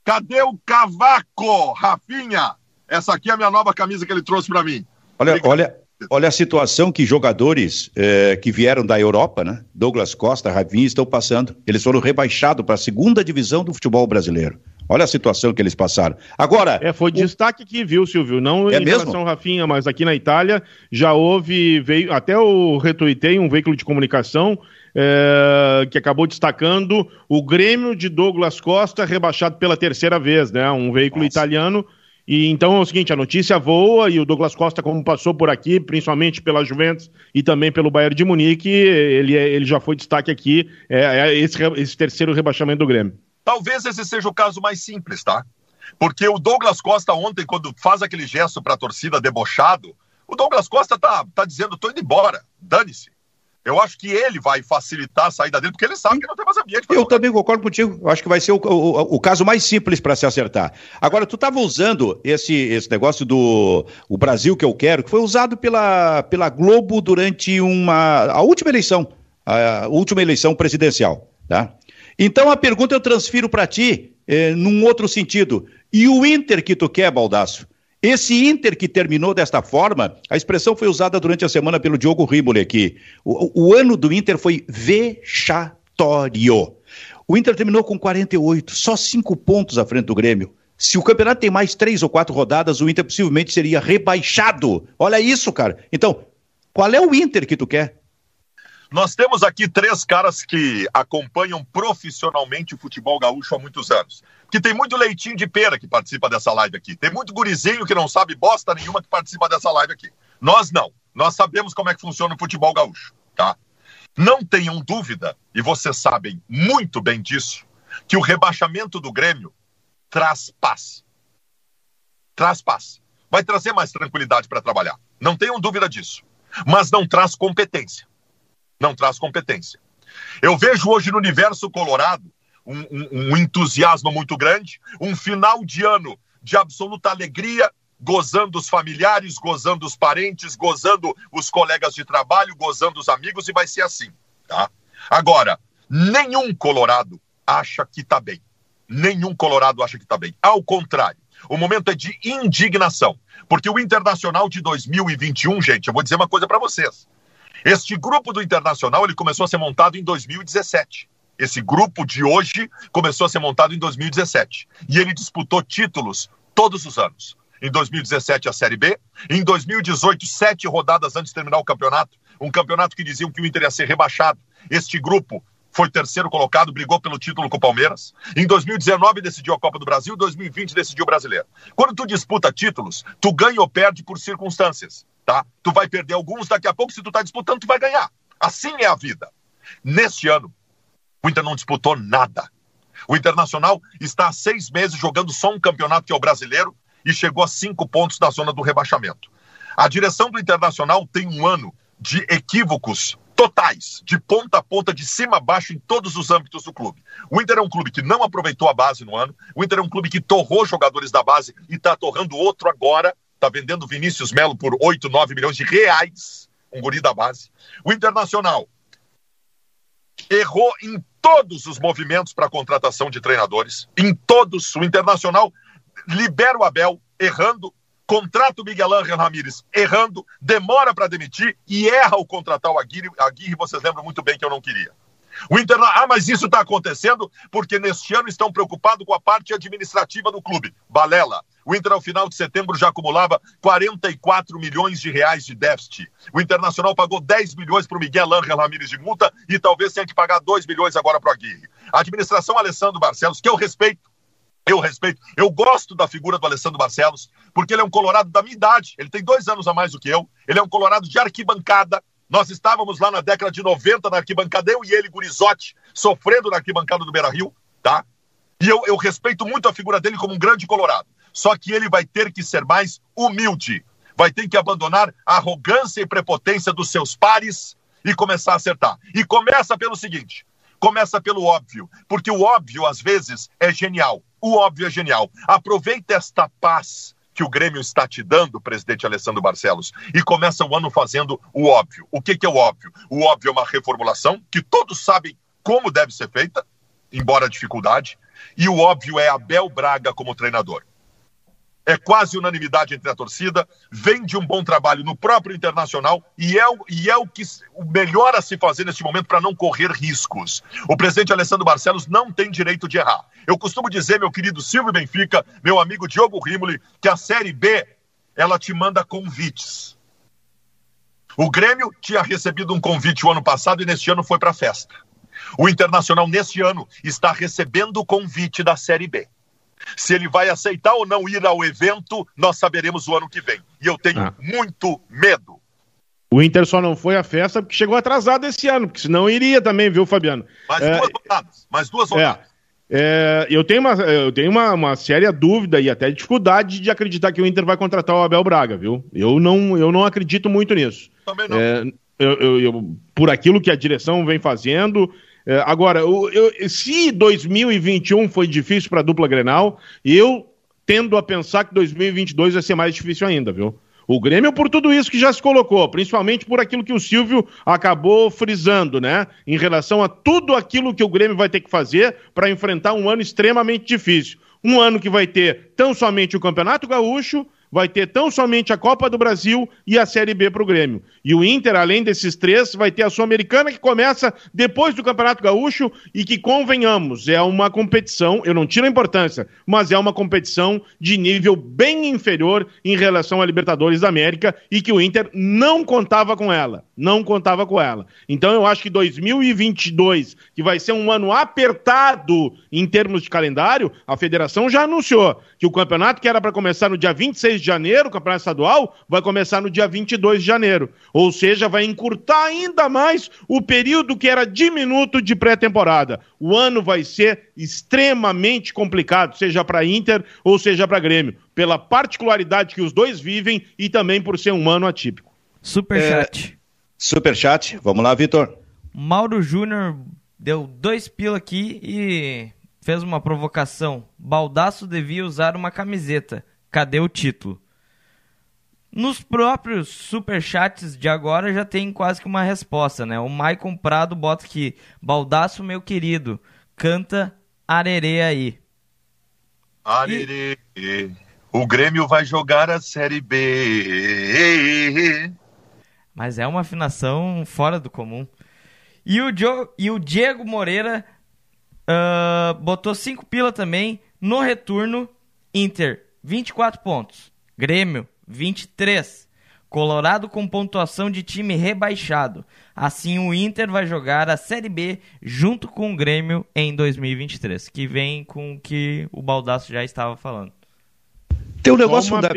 Cadê o cavaco, Rafinha? Essa aqui é a minha nova camisa que ele trouxe para mim. Olha, olha, olha a situação que jogadores eh, que vieram da Europa, né? Douglas Costa, Rafinha, estão passando. Eles foram rebaixados para a segunda divisão do futebol brasileiro. Olha a situação que eles passaram. Agora. É, foi o... destaque que viu, Silvio. Não é em mesmo? relação Rafinha, mas aqui na Itália já houve. Veio, até eu retuitei um veículo de comunicação é, que acabou destacando o Grêmio de Douglas Costa rebaixado pela terceira vez, né? Um veículo Nossa. italiano. E então é o seguinte, a notícia voa e o Douglas Costa, como passou por aqui, principalmente pela Juventus e também pelo Bayern de Munique, ele, é, ele já foi destaque aqui, é, é esse, esse terceiro rebaixamento do Grêmio. Talvez esse seja o caso mais simples, tá? Porque o Douglas Costa ontem, quando faz aquele gesto para a torcida debochado, o Douglas Costa tá, tá dizendo, tô indo embora, dane-se. Eu acho que ele vai facilitar a saída dele, porque ele sabe que não tem mais ambiente. Eu também concordo contigo. Eu acho que vai ser o, o, o caso mais simples para se acertar. Agora, tu estava usando esse, esse negócio do o Brasil que eu quero, que foi usado pela, pela Globo durante uma, a última eleição, a última eleição presidencial. Tá? Então a pergunta eu transfiro para ti eh, num outro sentido. E o Inter que tu quer, Baldaço? Esse Inter que terminou desta forma, a expressão foi usada durante a semana pelo Diogo Rimoli aqui. O, o ano do Inter foi vexatório. O Inter terminou com 48, só cinco pontos à frente do Grêmio. Se o campeonato tem mais três ou quatro rodadas, o Inter possivelmente seria rebaixado. Olha isso, cara. Então, qual é o Inter que tu quer? Nós temos aqui três caras que acompanham profissionalmente o futebol gaúcho há muitos anos. Que tem muito leitinho de pera que participa dessa live aqui. Tem muito gurizinho que não sabe bosta nenhuma que participa dessa live aqui. Nós não. Nós sabemos como é que funciona o futebol gaúcho, tá? Não tenham dúvida, e vocês sabem muito bem disso, que o rebaixamento do Grêmio traz paz. Traz paz. Vai trazer mais tranquilidade para trabalhar. Não tenham dúvida disso. Mas não traz competência não traz competência. Eu vejo hoje no universo colorado um, um, um entusiasmo muito grande, um final de ano de absoluta alegria, gozando os familiares, gozando os parentes, gozando os colegas de trabalho, gozando os amigos, e vai ser assim, tá? Agora, nenhum colorado acha que tá bem. Nenhum colorado acha que tá bem. Ao contrário, o momento é de indignação. Porque o Internacional de 2021, gente, eu vou dizer uma coisa para vocês. Este grupo do Internacional ele começou a ser montado em 2017. Esse grupo de hoje começou a ser montado em 2017. E ele disputou títulos todos os anos. Em 2017, a Série B. Em 2018, sete rodadas antes de terminar o campeonato. Um campeonato que diziam que o Inter ia ser rebaixado. Este grupo foi terceiro colocado, brigou pelo título com o Palmeiras. Em 2019 decidiu a Copa do Brasil, 2020 decidiu o Brasileiro. Quando tu disputa títulos, tu ganha ou perde por circunstâncias tá? Tu vai perder alguns, daqui a pouco, se tu tá disputando, tu vai ganhar. Assim é a vida. Neste ano, o Inter não disputou nada. O Internacional está há seis meses jogando só um campeonato que é o brasileiro e chegou a cinco pontos da zona do rebaixamento. A direção do Internacional tem um ano de equívocos totais, de ponta a ponta, de cima a baixo, em todos os âmbitos do clube. O Inter é um clube que não aproveitou a base no ano, o Inter é um clube que torrou jogadores da base e está torrando outro agora, está vendendo Vinícius Melo por 8, 9 milhões de reais, um guri da base. O Internacional errou em todos os movimentos para contratação de treinadores, em todos. O Internacional libera o Abel, errando, contrata o Miguel Ángel Ramírez, errando, demora para demitir e erra o contratar o Aguirre. Aguirre, vocês lembram muito bem que eu não queria. O Inter, ah, mas isso está acontecendo porque neste ano estão preocupados com a parte administrativa do clube. Balela. O Inter, ao final de setembro, já acumulava 44 milhões de reais de déficit. O Internacional pagou 10 milhões para o Miguel Ángel Ramírez de multa e talvez tenha que pagar 2 milhões agora para o Aguirre. A administração Alessandro Barcelos, que eu respeito, eu respeito, eu gosto da figura do Alessandro Barcelos, porque ele é um colorado da minha idade, ele tem dois anos a mais do que eu, ele é um colorado de arquibancada, nós estávamos lá na década de 90 na arquibancada, eu e ele, Gurizotti, sofrendo na arquibancada do Beira Rio, tá? E eu, eu respeito muito a figura dele como um grande colorado. Só que ele vai ter que ser mais humilde, vai ter que abandonar a arrogância e prepotência dos seus pares e começar a acertar. E começa pelo seguinte: começa pelo óbvio, porque o óbvio às vezes é genial. O óbvio é genial. Aproveita esta paz que o Grêmio está te dando, presidente Alessandro Barcelos, e começa o ano fazendo o óbvio. O que, que é o óbvio? O óbvio é uma reformulação que todos sabem como deve ser feita, embora a dificuldade, e o óbvio é Abel Braga como treinador é quase unanimidade entre a torcida, vem de um bom trabalho no próprio Internacional e é, o, e é o que o melhor a se fazer neste momento para não correr riscos. O presidente Alessandro Barcelos não tem direito de errar. Eu costumo dizer, meu querido Silvio Benfica, meu amigo Diogo Rimoli, que a Série B ela te manda convites. O Grêmio tinha recebido um convite o ano passado e neste ano foi para a festa. O Internacional, neste ano, está recebendo o convite da Série B. Se ele vai aceitar ou não ir ao evento, nós saberemos o ano que vem. E eu tenho ah. muito medo. O Inter só não foi à festa porque chegou atrasado esse ano, porque senão iria também, viu, Fabiano? Mais é, duas rodadas. Mais duas é, rodadas. É, eu tenho, uma, eu tenho uma, uma séria dúvida e até dificuldade de acreditar que o Inter vai contratar o Abel Braga, viu? Eu não, eu não acredito muito nisso. Também não. É, eu, eu, eu, por aquilo que a direção vem fazendo, é, agora, eu, eu, se 2021 foi difícil para a dupla Grenal, eu tendo a pensar que 2022 vai ser mais difícil ainda, viu? O Grêmio por tudo isso que já se colocou, principalmente por aquilo que o Silvio acabou frisando, né? Em relação a tudo aquilo que o Grêmio vai ter que fazer para enfrentar um ano extremamente difícil. Um ano que vai ter tão somente o Campeonato Gaúcho, vai ter tão somente a Copa do Brasil e a Série B para o Grêmio. E o Inter, além desses três, vai ter a Sul-Americana que começa depois do Campeonato Gaúcho e que, convenhamos, é uma competição, eu não tiro a importância, mas é uma competição de nível bem inferior em relação à Libertadores da América e que o Inter não contava com ela. Não contava com ela. Então eu acho que 2022, que vai ser um ano apertado em termos de calendário, a federação já anunciou que o campeonato que era para começar no dia 26 de janeiro, o campeonato estadual, vai começar no dia 22 de janeiro. Ou seja, vai encurtar ainda mais o período que era diminuto de pré-temporada. O ano vai ser extremamente complicado, seja para Inter ou seja para Grêmio, pela particularidade que os dois vivem e também por ser um ano atípico. Superchat. É, superchat, vamos lá, Vitor. Mauro Júnior deu dois pila aqui e fez uma provocação. Baldaço devia usar uma camiseta. Cadê o título? Nos próprios superchats de agora já tem quase que uma resposta, né? O Maicon Prado bota aqui: Baldaço, meu querido, canta Arerê aí. Arerê, e... o Grêmio vai jogar a Série B. Mas é uma afinação fora do comum. E o, jo... e o Diego Moreira uh, botou 5 pila também. No retorno, Inter, 24 pontos. Grêmio, 23. Colorado com pontuação de time rebaixado. Assim, o Inter vai jogar a Série B junto com o Grêmio em 2023, que vem com o que o Baldaço já estava falando. Tem um negócio da...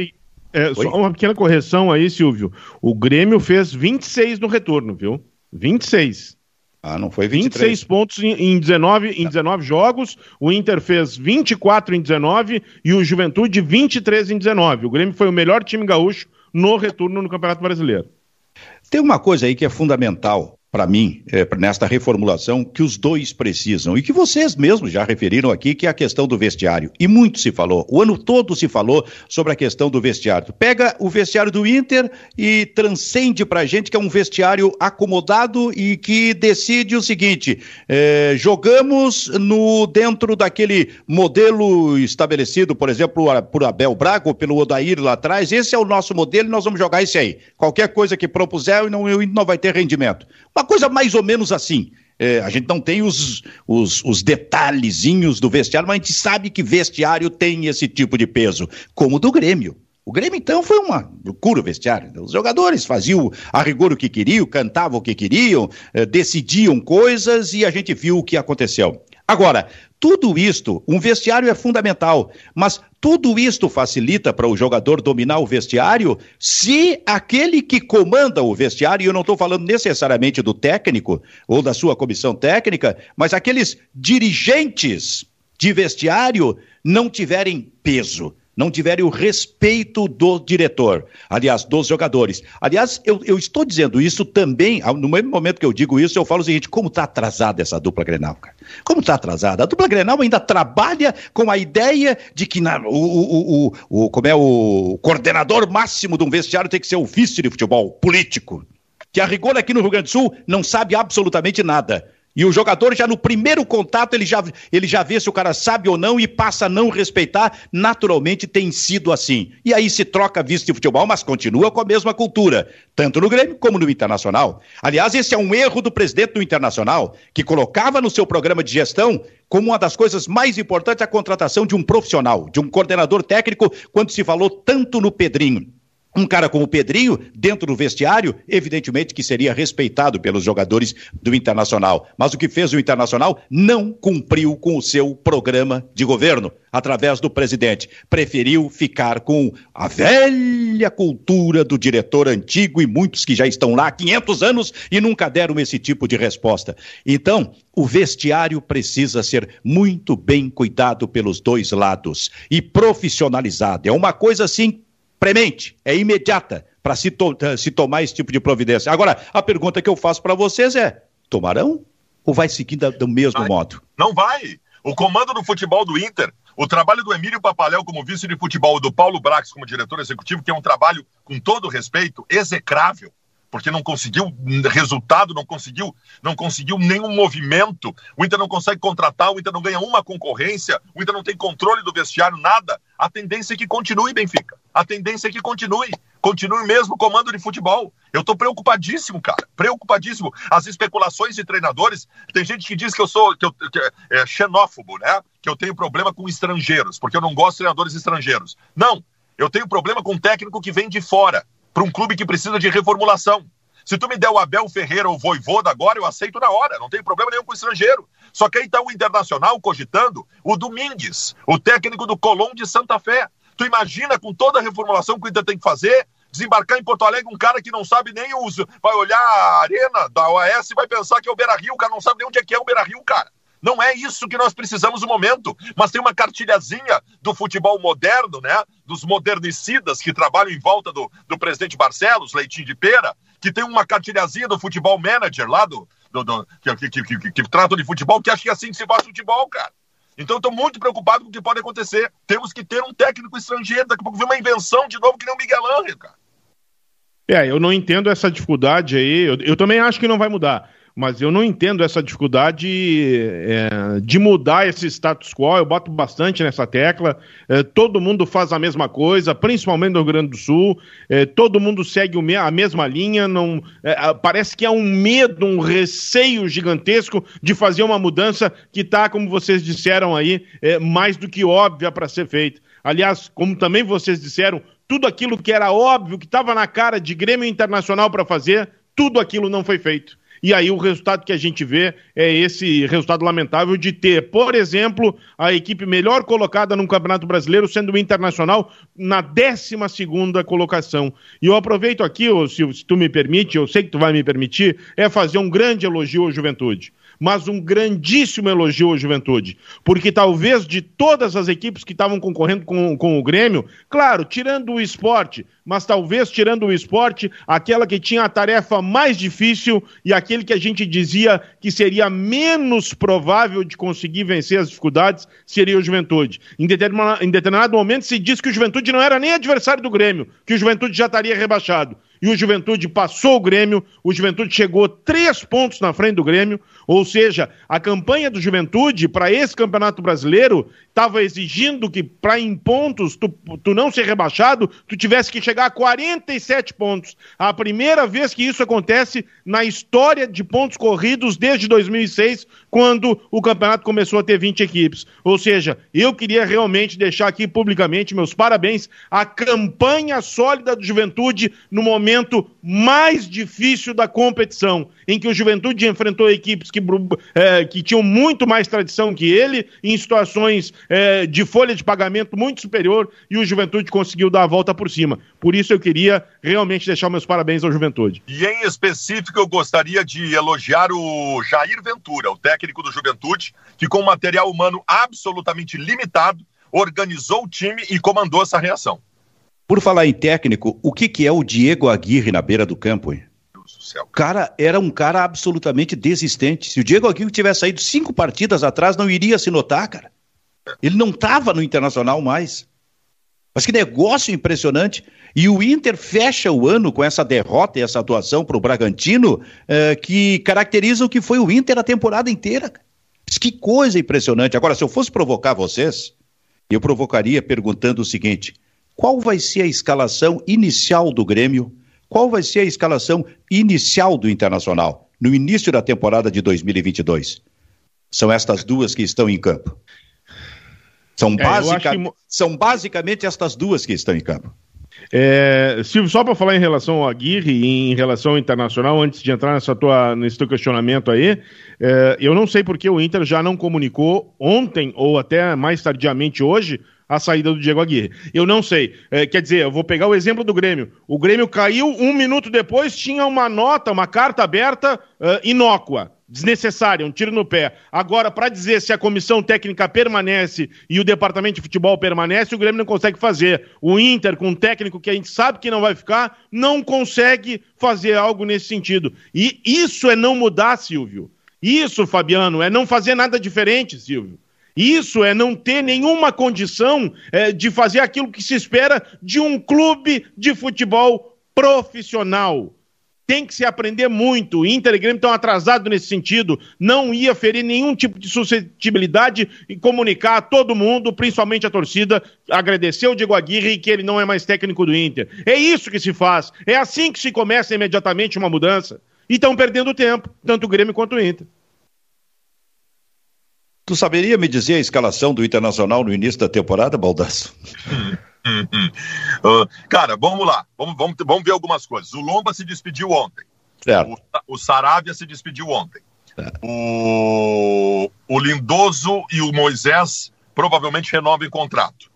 É, só uma pequena correção aí, Silvio. O Grêmio fez 26 no retorno, viu? 26. Ah, não foi 23. 26 pontos em, em, 19, em 19 jogos. O Inter fez 24 em 19 e o Juventude 23 em 19. O Grêmio foi o melhor time gaúcho no retorno no Campeonato Brasileiro. Tem uma coisa aí que é fundamental para mim, é, nesta reformulação, que os dois precisam, e que vocês mesmos já referiram aqui, que é a questão do vestiário. E muito se falou, o ano todo se falou sobre a questão do vestiário. Pega o vestiário do Inter e transcende para a gente que é um vestiário acomodado e que decide o seguinte: é, jogamos no dentro daquele modelo estabelecido, por exemplo, por Abel Braga ou pelo Odair lá atrás. Esse é o nosso modelo e nós vamos jogar esse aí. Qualquer coisa que propuser, não, não vai ter rendimento. Uma coisa mais ou menos assim. É, a gente não tem os, os, os, detalhezinhos do vestiário, mas a gente sabe que vestiário tem esse tipo de peso, como o do Grêmio. O Grêmio, então, foi uma loucura o vestiário. Os jogadores faziam a rigor o que queriam, cantavam o que queriam, eh, decidiam coisas e a gente viu o que aconteceu. Agora, tudo isto, um vestiário é fundamental, mas tudo isto facilita para o jogador dominar o vestiário? Se aquele que comanda o vestiário, e eu não estou falando necessariamente do técnico ou da sua comissão técnica, mas aqueles dirigentes de vestiário não tiverem peso não tiverem o respeito do diretor, aliás, dos jogadores. Aliás, eu, eu estou dizendo isso também, no mesmo momento que eu digo isso, eu falo o seguinte: como está atrasada essa dupla Grenal, cara? Como está atrasada? A dupla Grenal ainda trabalha com a ideia de que na, o, o, o, o, como é o coordenador máximo de um vestiário tem que ser o vice de futebol político. Que a rigor aqui no Rio Grande do Sul não sabe absolutamente nada. E o jogador já no primeiro contato ele já, ele já vê se o cara sabe ou não e passa a não respeitar. Naturalmente tem sido assim. E aí se troca visto de futebol, mas continua com a mesma cultura, tanto no Grêmio como no Internacional. Aliás, esse é um erro do presidente do Internacional, que colocava no seu programa de gestão como uma das coisas mais importantes a contratação de um profissional, de um coordenador técnico, quando se falou tanto no Pedrinho um cara como o Pedrinho, dentro do vestiário, evidentemente que seria respeitado pelos jogadores do Internacional. Mas o que fez o Internacional não cumpriu com o seu programa de governo, através do presidente. Preferiu ficar com a velha cultura do diretor antigo e muitos que já estão lá há 500 anos e nunca deram esse tipo de resposta. Então, o vestiário precisa ser muito bem cuidado pelos dois lados e profissionalizado. É uma coisa assim premente, é imediata para se, to eh, se tomar esse tipo de providência. Agora, a pergunta que eu faço para vocês é: tomarão ou vai seguir da, do mesmo vai. modo? Não vai. O comando do futebol do Inter, o trabalho do Emílio Papaléu como vice de futebol, do Paulo Brax como diretor executivo, que é um trabalho, com todo respeito, execrável, porque não conseguiu resultado, não conseguiu, não conseguiu nenhum movimento. O Inter não consegue contratar, o Inter não ganha uma concorrência, o Inter não tem controle do vestiário, nada. A tendência é que continue, Benfica. A tendência é que continue. Continue o mesmo comando de futebol. Eu tô preocupadíssimo, cara. Preocupadíssimo. As especulações de treinadores. Tem gente que diz que eu sou que eu, que é, xenófobo, né? Que eu tenho problema com estrangeiros, porque eu não gosto de treinadores estrangeiros. Não. Eu tenho problema com um técnico que vem de fora, para um clube que precisa de reformulação. Se tu me der o Abel Ferreira ou o Voivoda agora, eu aceito na hora, não tem problema nenhum com o estrangeiro. Só que aí está o Internacional cogitando o Domingues, o técnico do Colón de Santa Fé. Tu imagina com toda a reformulação que o Inter tem que fazer, desembarcar em Porto Alegre um cara que não sabe nem o uso, vai olhar a arena da OAS e vai pensar que é o Beira-Rio, o cara não sabe nem onde é que é o Beira-Rio, cara. Não é isso que nós precisamos no momento, mas tem uma cartilhazinha do futebol moderno, né? Dos modernicidas que trabalham em volta do, do presidente Barcelos, Leitinho de Pera, que tem uma cartilhazinha do futebol manager lá do, do, do que, que, que, que, que trata de futebol, que acha que é assim que se faz futebol, cara. Então estou muito preocupado com o que pode acontecer. Temos que ter um técnico estrangeiro, daqui a pouco vem uma invenção de novo que nem o Miguel Ángel, cara. É, eu não entendo essa dificuldade aí. Eu, eu também acho que não vai mudar mas eu não entendo essa dificuldade é, de mudar esse status quo. Eu boto bastante nessa tecla. É, todo mundo faz a mesma coisa, principalmente no Rio Grande do Sul. É, todo mundo segue a mesma linha. Não, é, parece que há um medo, um receio gigantesco de fazer uma mudança que está, como vocês disseram aí, é, mais do que óbvia para ser feita. Aliás, como também vocês disseram, tudo aquilo que era óbvio, que estava na cara de Grêmio Internacional para fazer, tudo aquilo não foi feito. E aí o resultado que a gente vê é esse resultado lamentável de ter, por exemplo, a equipe melhor colocada no Campeonato Brasileiro sendo o Internacional na 12 colocação. E eu aproveito aqui, se, se tu me permite, eu sei que tu vai me permitir, é fazer um grande elogio à juventude mas um grandíssimo elogio à juventude. Porque talvez de todas as equipes que estavam concorrendo com, com o Grêmio, claro, tirando o esporte, mas talvez tirando o esporte, aquela que tinha a tarefa mais difícil e aquele que a gente dizia que seria menos provável de conseguir vencer as dificuldades, seria o Juventude. Em determinado, em determinado momento se diz que o Juventude não era nem adversário do Grêmio, que o Juventude já estaria rebaixado e o Juventude passou o Grêmio, o Juventude chegou três pontos na frente do Grêmio, ou seja, a campanha do Juventude para esse Campeonato Brasileiro estava exigindo que, para em pontos, tu, tu não ser rebaixado, tu tivesse que chegar a 47 pontos. A primeira vez que isso acontece na história de pontos corridos desde 2006, quando o campeonato começou a ter 20 equipes. Ou seja, eu queria realmente deixar aqui publicamente meus parabéns à campanha sólida do Juventude no momento mais difícil da competição, em que o Juventude enfrentou equipes que, é, que tinham muito mais tradição que ele, em situações é, de folha de pagamento muito superior e o Juventude conseguiu dar a volta por cima. Por isso eu queria realmente deixar meus parabéns ao Juventude. E em específico eu gostaria de elogiar o Jair Ventura, o técnico do Juventude, que com material humano absolutamente limitado organizou o time e comandou essa reação. Por falar em técnico, o que, que é o Diego Aguirre na beira do campo, hein? O cara era um cara absolutamente desistente. Se o Diego Aguirre tivesse saído cinco partidas atrás, não iria se notar, cara. Ele não estava no Internacional mais. Mas que negócio impressionante. E o Inter fecha o ano com essa derrota e essa atuação para o Bragantino, eh, que caracteriza o que foi o Inter a temporada inteira. Que coisa impressionante. Agora, se eu fosse provocar vocês, eu provocaria perguntando o seguinte: qual vai ser a escalação inicial do Grêmio? Qual vai ser a escalação inicial do Internacional no início da temporada de 2022? São estas duas que estão em campo. São, é, basica... que... São basicamente estas duas que estão em campo. É, Silvio, só para falar em relação ao Aguirre e em relação ao Internacional, antes de entrar nessa tua, nesse teu questionamento aí, é, eu não sei porque o Inter já não comunicou ontem ou até mais tardiamente hoje a saída do Diego Aguirre. Eu não sei. É, quer dizer, eu vou pegar o exemplo do Grêmio. O Grêmio caiu, um minuto depois tinha uma nota, uma carta aberta uh, inócua desnecessária, um tiro no pé. Agora, para dizer se a comissão técnica permanece e o departamento de futebol permanece, o Grêmio não consegue fazer. O Inter, com um técnico que a gente sabe que não vai ficar, não consegue fazer algo nesse sentido. E isso é não mudar, Silvio. Isso, Fabiano, é não fazer nada diferente, Silvio. Isso é não ter nenhuma condição é, de fazer aquilo que se espera de um clube de futebol profissional. tem que se aprender muito. Inter e Grêmio estão atrasados nesse sentido. Não ia ferir nenhum tipo de suscetibilidade e comunicar a todo mundo, principalmente a torcida, agradecer o Diego Aguirre e que ele não é mais técnico do Inter. É isso que se faz. É assim que se começa imediatamente uma mudança. E estão perdendo tempo, tanto o Grêmio quanto o Inter. Tu saberia me dizer a escalação do Internacional no início da temporada, Baldasso? uh, cara, vamos lá. Vamos, vamos, vamos ver algumas coisas. O Lomba se despediu ontem. Certo. O, o Saravia se despediu ontem. O, o Lindoso e o Moisés provavelmente renovam contrato.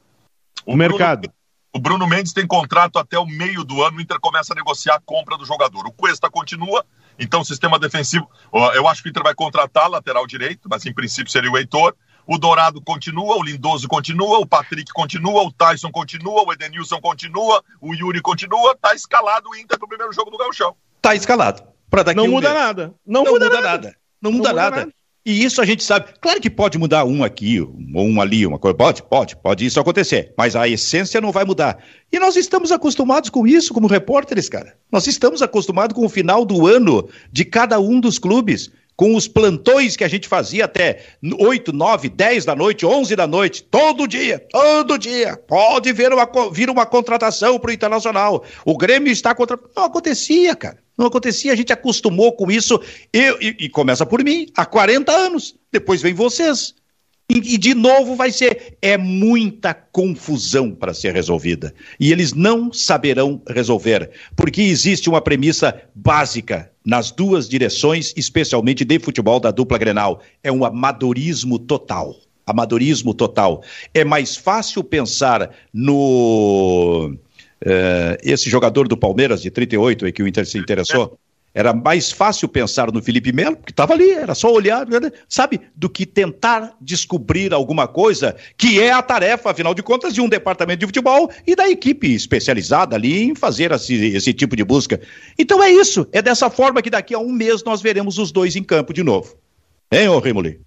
O, o mercado. Bruno, o Bruno Mendes tem contrato até o meio do ano. O Inter começa a negociar a compra do jogador. O Cuesta continua. Então, sistema defensivo, eu acho que o Inter vai contratar lateral direito, mas em princípio seria o Heitor. O Dourado continua, o Lindoso continua, o Patrick continua, o Tyson continua, o Edenilson continua, o Yuri continua. Tá escalado o Inter pro primeiro jogo do Gauchão. Tá escalado. Pra daqui não um muda mês. nada. Não, não muda, muda nada. nada. Não, não muda, muda nada. nada. E isso a gente sabe. Claro que pode mudar um aqui, um ali, uma coisa. Pode, pode, pode isso acontecer. Mas a essência não vai mudar. E nós estamos acostumados com isso como repórteres, cara. Nós estamos acostumados com o final do ano de cada um dos clubes. Com os plantões que a gente fazia até 8, 9, 10 da noite, 11 da noite, todo dia, todo dia. Pode vir uma, vir uma contratação para o Internacional. O Grêmio está contra. Não acontecia, cara. Não acontecia, a gente acostumou com isso. Eu, e, e começa por mim, há 40 anos. Depois vem vocês. E, e de novo vai ser. É muita confusão para ser resolvida. E eles não saberão resolver. Porque existe uma premissa básica nas duas direções, especialmente de futebol da dupla Grenal. É um amadorismo total. Amadorismo total. É mais fácil pensar no é, esse jogador do Palmeiras de 38 e que o Inter se interessou, era mais fácil pensar no Felipe Melo, que estava ali, era só olhar, né, sabe, do que tentar descobrir alguma coisa, que é a tarefa, afinal de contas, de um departamento de futebol e da equipe especializada ali em fazer esse, esse tipo de busca. Então é isso, é dessa forma que daqui a um mês nós veremos os dois em campo de novo. Hein, ô Rimoli?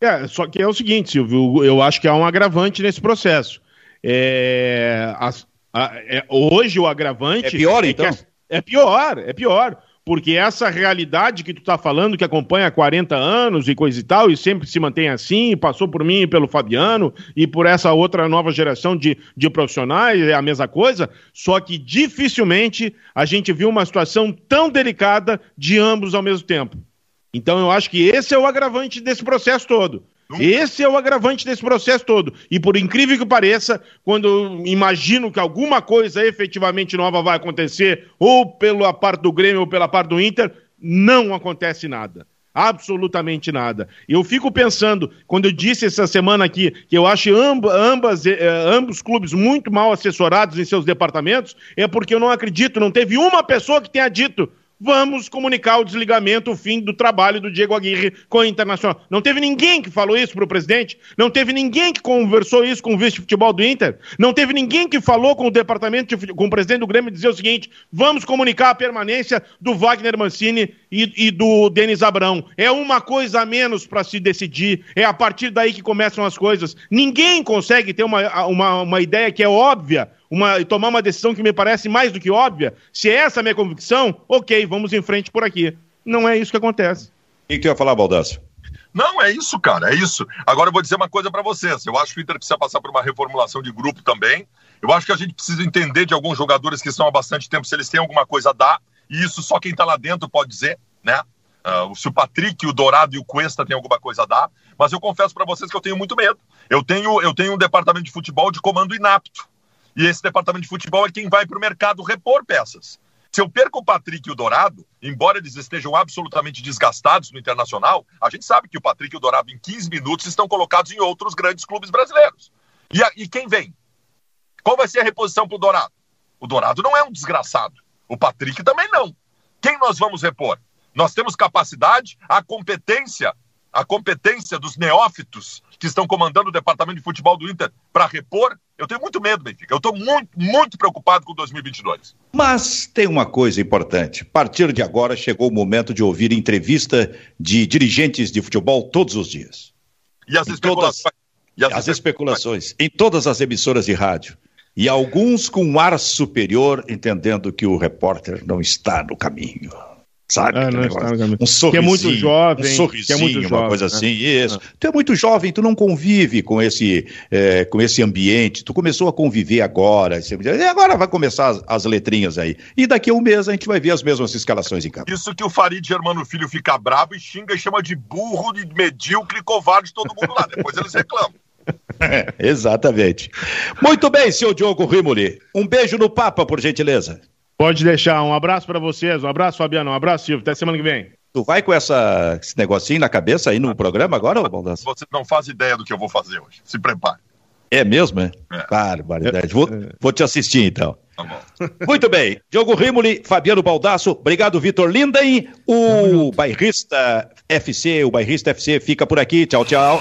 É, só que é o seguinte, Silvio, eu acho que há um agravante nesse processo. É, as, ah, é, hoje o agravante. É pior, é então? É, é pior, é pior. Porque essa realidade que tu está falando, que acompanha há 40 anos e coisa e tal, e sempre se mantém assim, passou por mim e pelo Fabiano, e por essa outra nova geração de, de profissionais, é a mesma coisa, só que dificilmente a gente viu uma situação tão delicada de ambos ao mesmo tempo. Então eu acho que esse é o agravante desse processo todo. Esse é o agravante desse processo todo. E por incrível que pareça, quando imagino que alguma coisa efetivamente nova vai acontecer, ou pela parte do Grêmio ou pela parte do Inter, não acontece nada. Absolutamente nada. Eu fico pensando, quando eu disse essa semana aqui que eu acho amb ambas, eh, ambos clubes muito mal assessorados em seus departamentos, é porque eu não acredito, não teve uma pessoa que tenha dito vamos comunicar o desligamento, o fim do trabalho do Diego Aguirre com a Internacional. Não teve ninguém que falou isso para o presidente, não teve ninguém que conversou isso com o vice de futebol do Inter, não teve ninguém que falou com o departamento, de, com o presidente do Grêmio dizer o seguinte, vamos comunicar a permanência do Wagner Mancini e, e do Denis Abrão. É uma coisa a menos para se decidir, é a partir daí que começam as coisas. Ninguém consegue ter uma, uma, uma ideia que é óbvia uma, tomar uma decisão que me parece mais do que óbvia, se é essa a minha convicção, ok, vamos em frente por aqui. Não é isso que acontece. O que tu ia falar, Baldassio? Não, é isso, cara, é isso. Agora eu vou dizer uma coisa para vocês. Eu acho que o Inter precisa passar por uma reformulação de grupo também. Eu acho que a gente precisa entender de alguns jogadores que estão há bastante tempo se eles têm alguma coisa a dar. E isso só quem está lá dentro pode dizer, né? Uh, se o Patrick, o Dourado e o Cuesta têm alguma coisa a dar. Mas eu confesso para vocês que eu tenho muito medo. Eu tenho, eu tenho um departamento de futebol de comando inapto. E esse departamento de futebol é quem vai para o mercado repor peças. Se eu perco o Patrick e o Dourado, embora eles estejam absolutamente desgastados no internacional, a gente sabe que o Patrick e o Dourado, em 15 minutos, estão colocados em outros grandes clubes brasileiros. E, a, e quem vem? Qual vai ser a reposição para o Dourado? O Dourado não é um desgraçado. O Patrick também não. Quem nós vamos repor? Nós temos capacidade, a competência a competência dos neófitos que estão comandando o departamento de futebol do Inter para repor, eu tenho muito medo, Benfica. Eu estou muito, muito preocupado com 2022. Mas tem uma coisa importante. A partir de agora chegou o momento de ouvir entrevista de dirigentes de futebol todos os dias. E as, especulações, todas, e as, as especulações. Em todas as emissoras de rádio. E alguns com um ar superior, entendendo que o repórter não está no caminho. Sabe? Ah, não caminho. um sorrisinho. Que é muito jovem. Um sorrisinho, que é muito uma jovem, coisa né? assim. Isso. Tu é muito jovem, tu não convive com esse, eh, com esse ambiente. Tu começou a conviver agora. E agora vai começar as, as letrinhas aí. E daqui a um mês a gente vai ver as mesmas escalações em campo. Isso que o Farid Germano Filho fica bravo e xinga e chama de burro, de medíocre, covarde, todo mundo lá. Depois eles reclamam. É, exatamente. Muito bem, seu Diogo Rimoli. Um beijo no Papa, por gentileza. Pode deixar. Um abraço pra vocês. Um abraço, Fabiano. Um abraço, Silvio. Até semana que vem. Tu vai com essa, esse negocinho na cabeça aí no programa agora, Baldasso? Você não faz ideia do que eu vou fazer hoje. Se prepare. É mesmo, é? É. Barbaridade. Vou, vou te assistir, então. Tá bom. Muito bem. Diogo Rimoli, Fabiano Baldasso, obrigado, Vitor Linden. O Bairrista FC, o Bairrista FC fica por aqui. Tchau, tchau.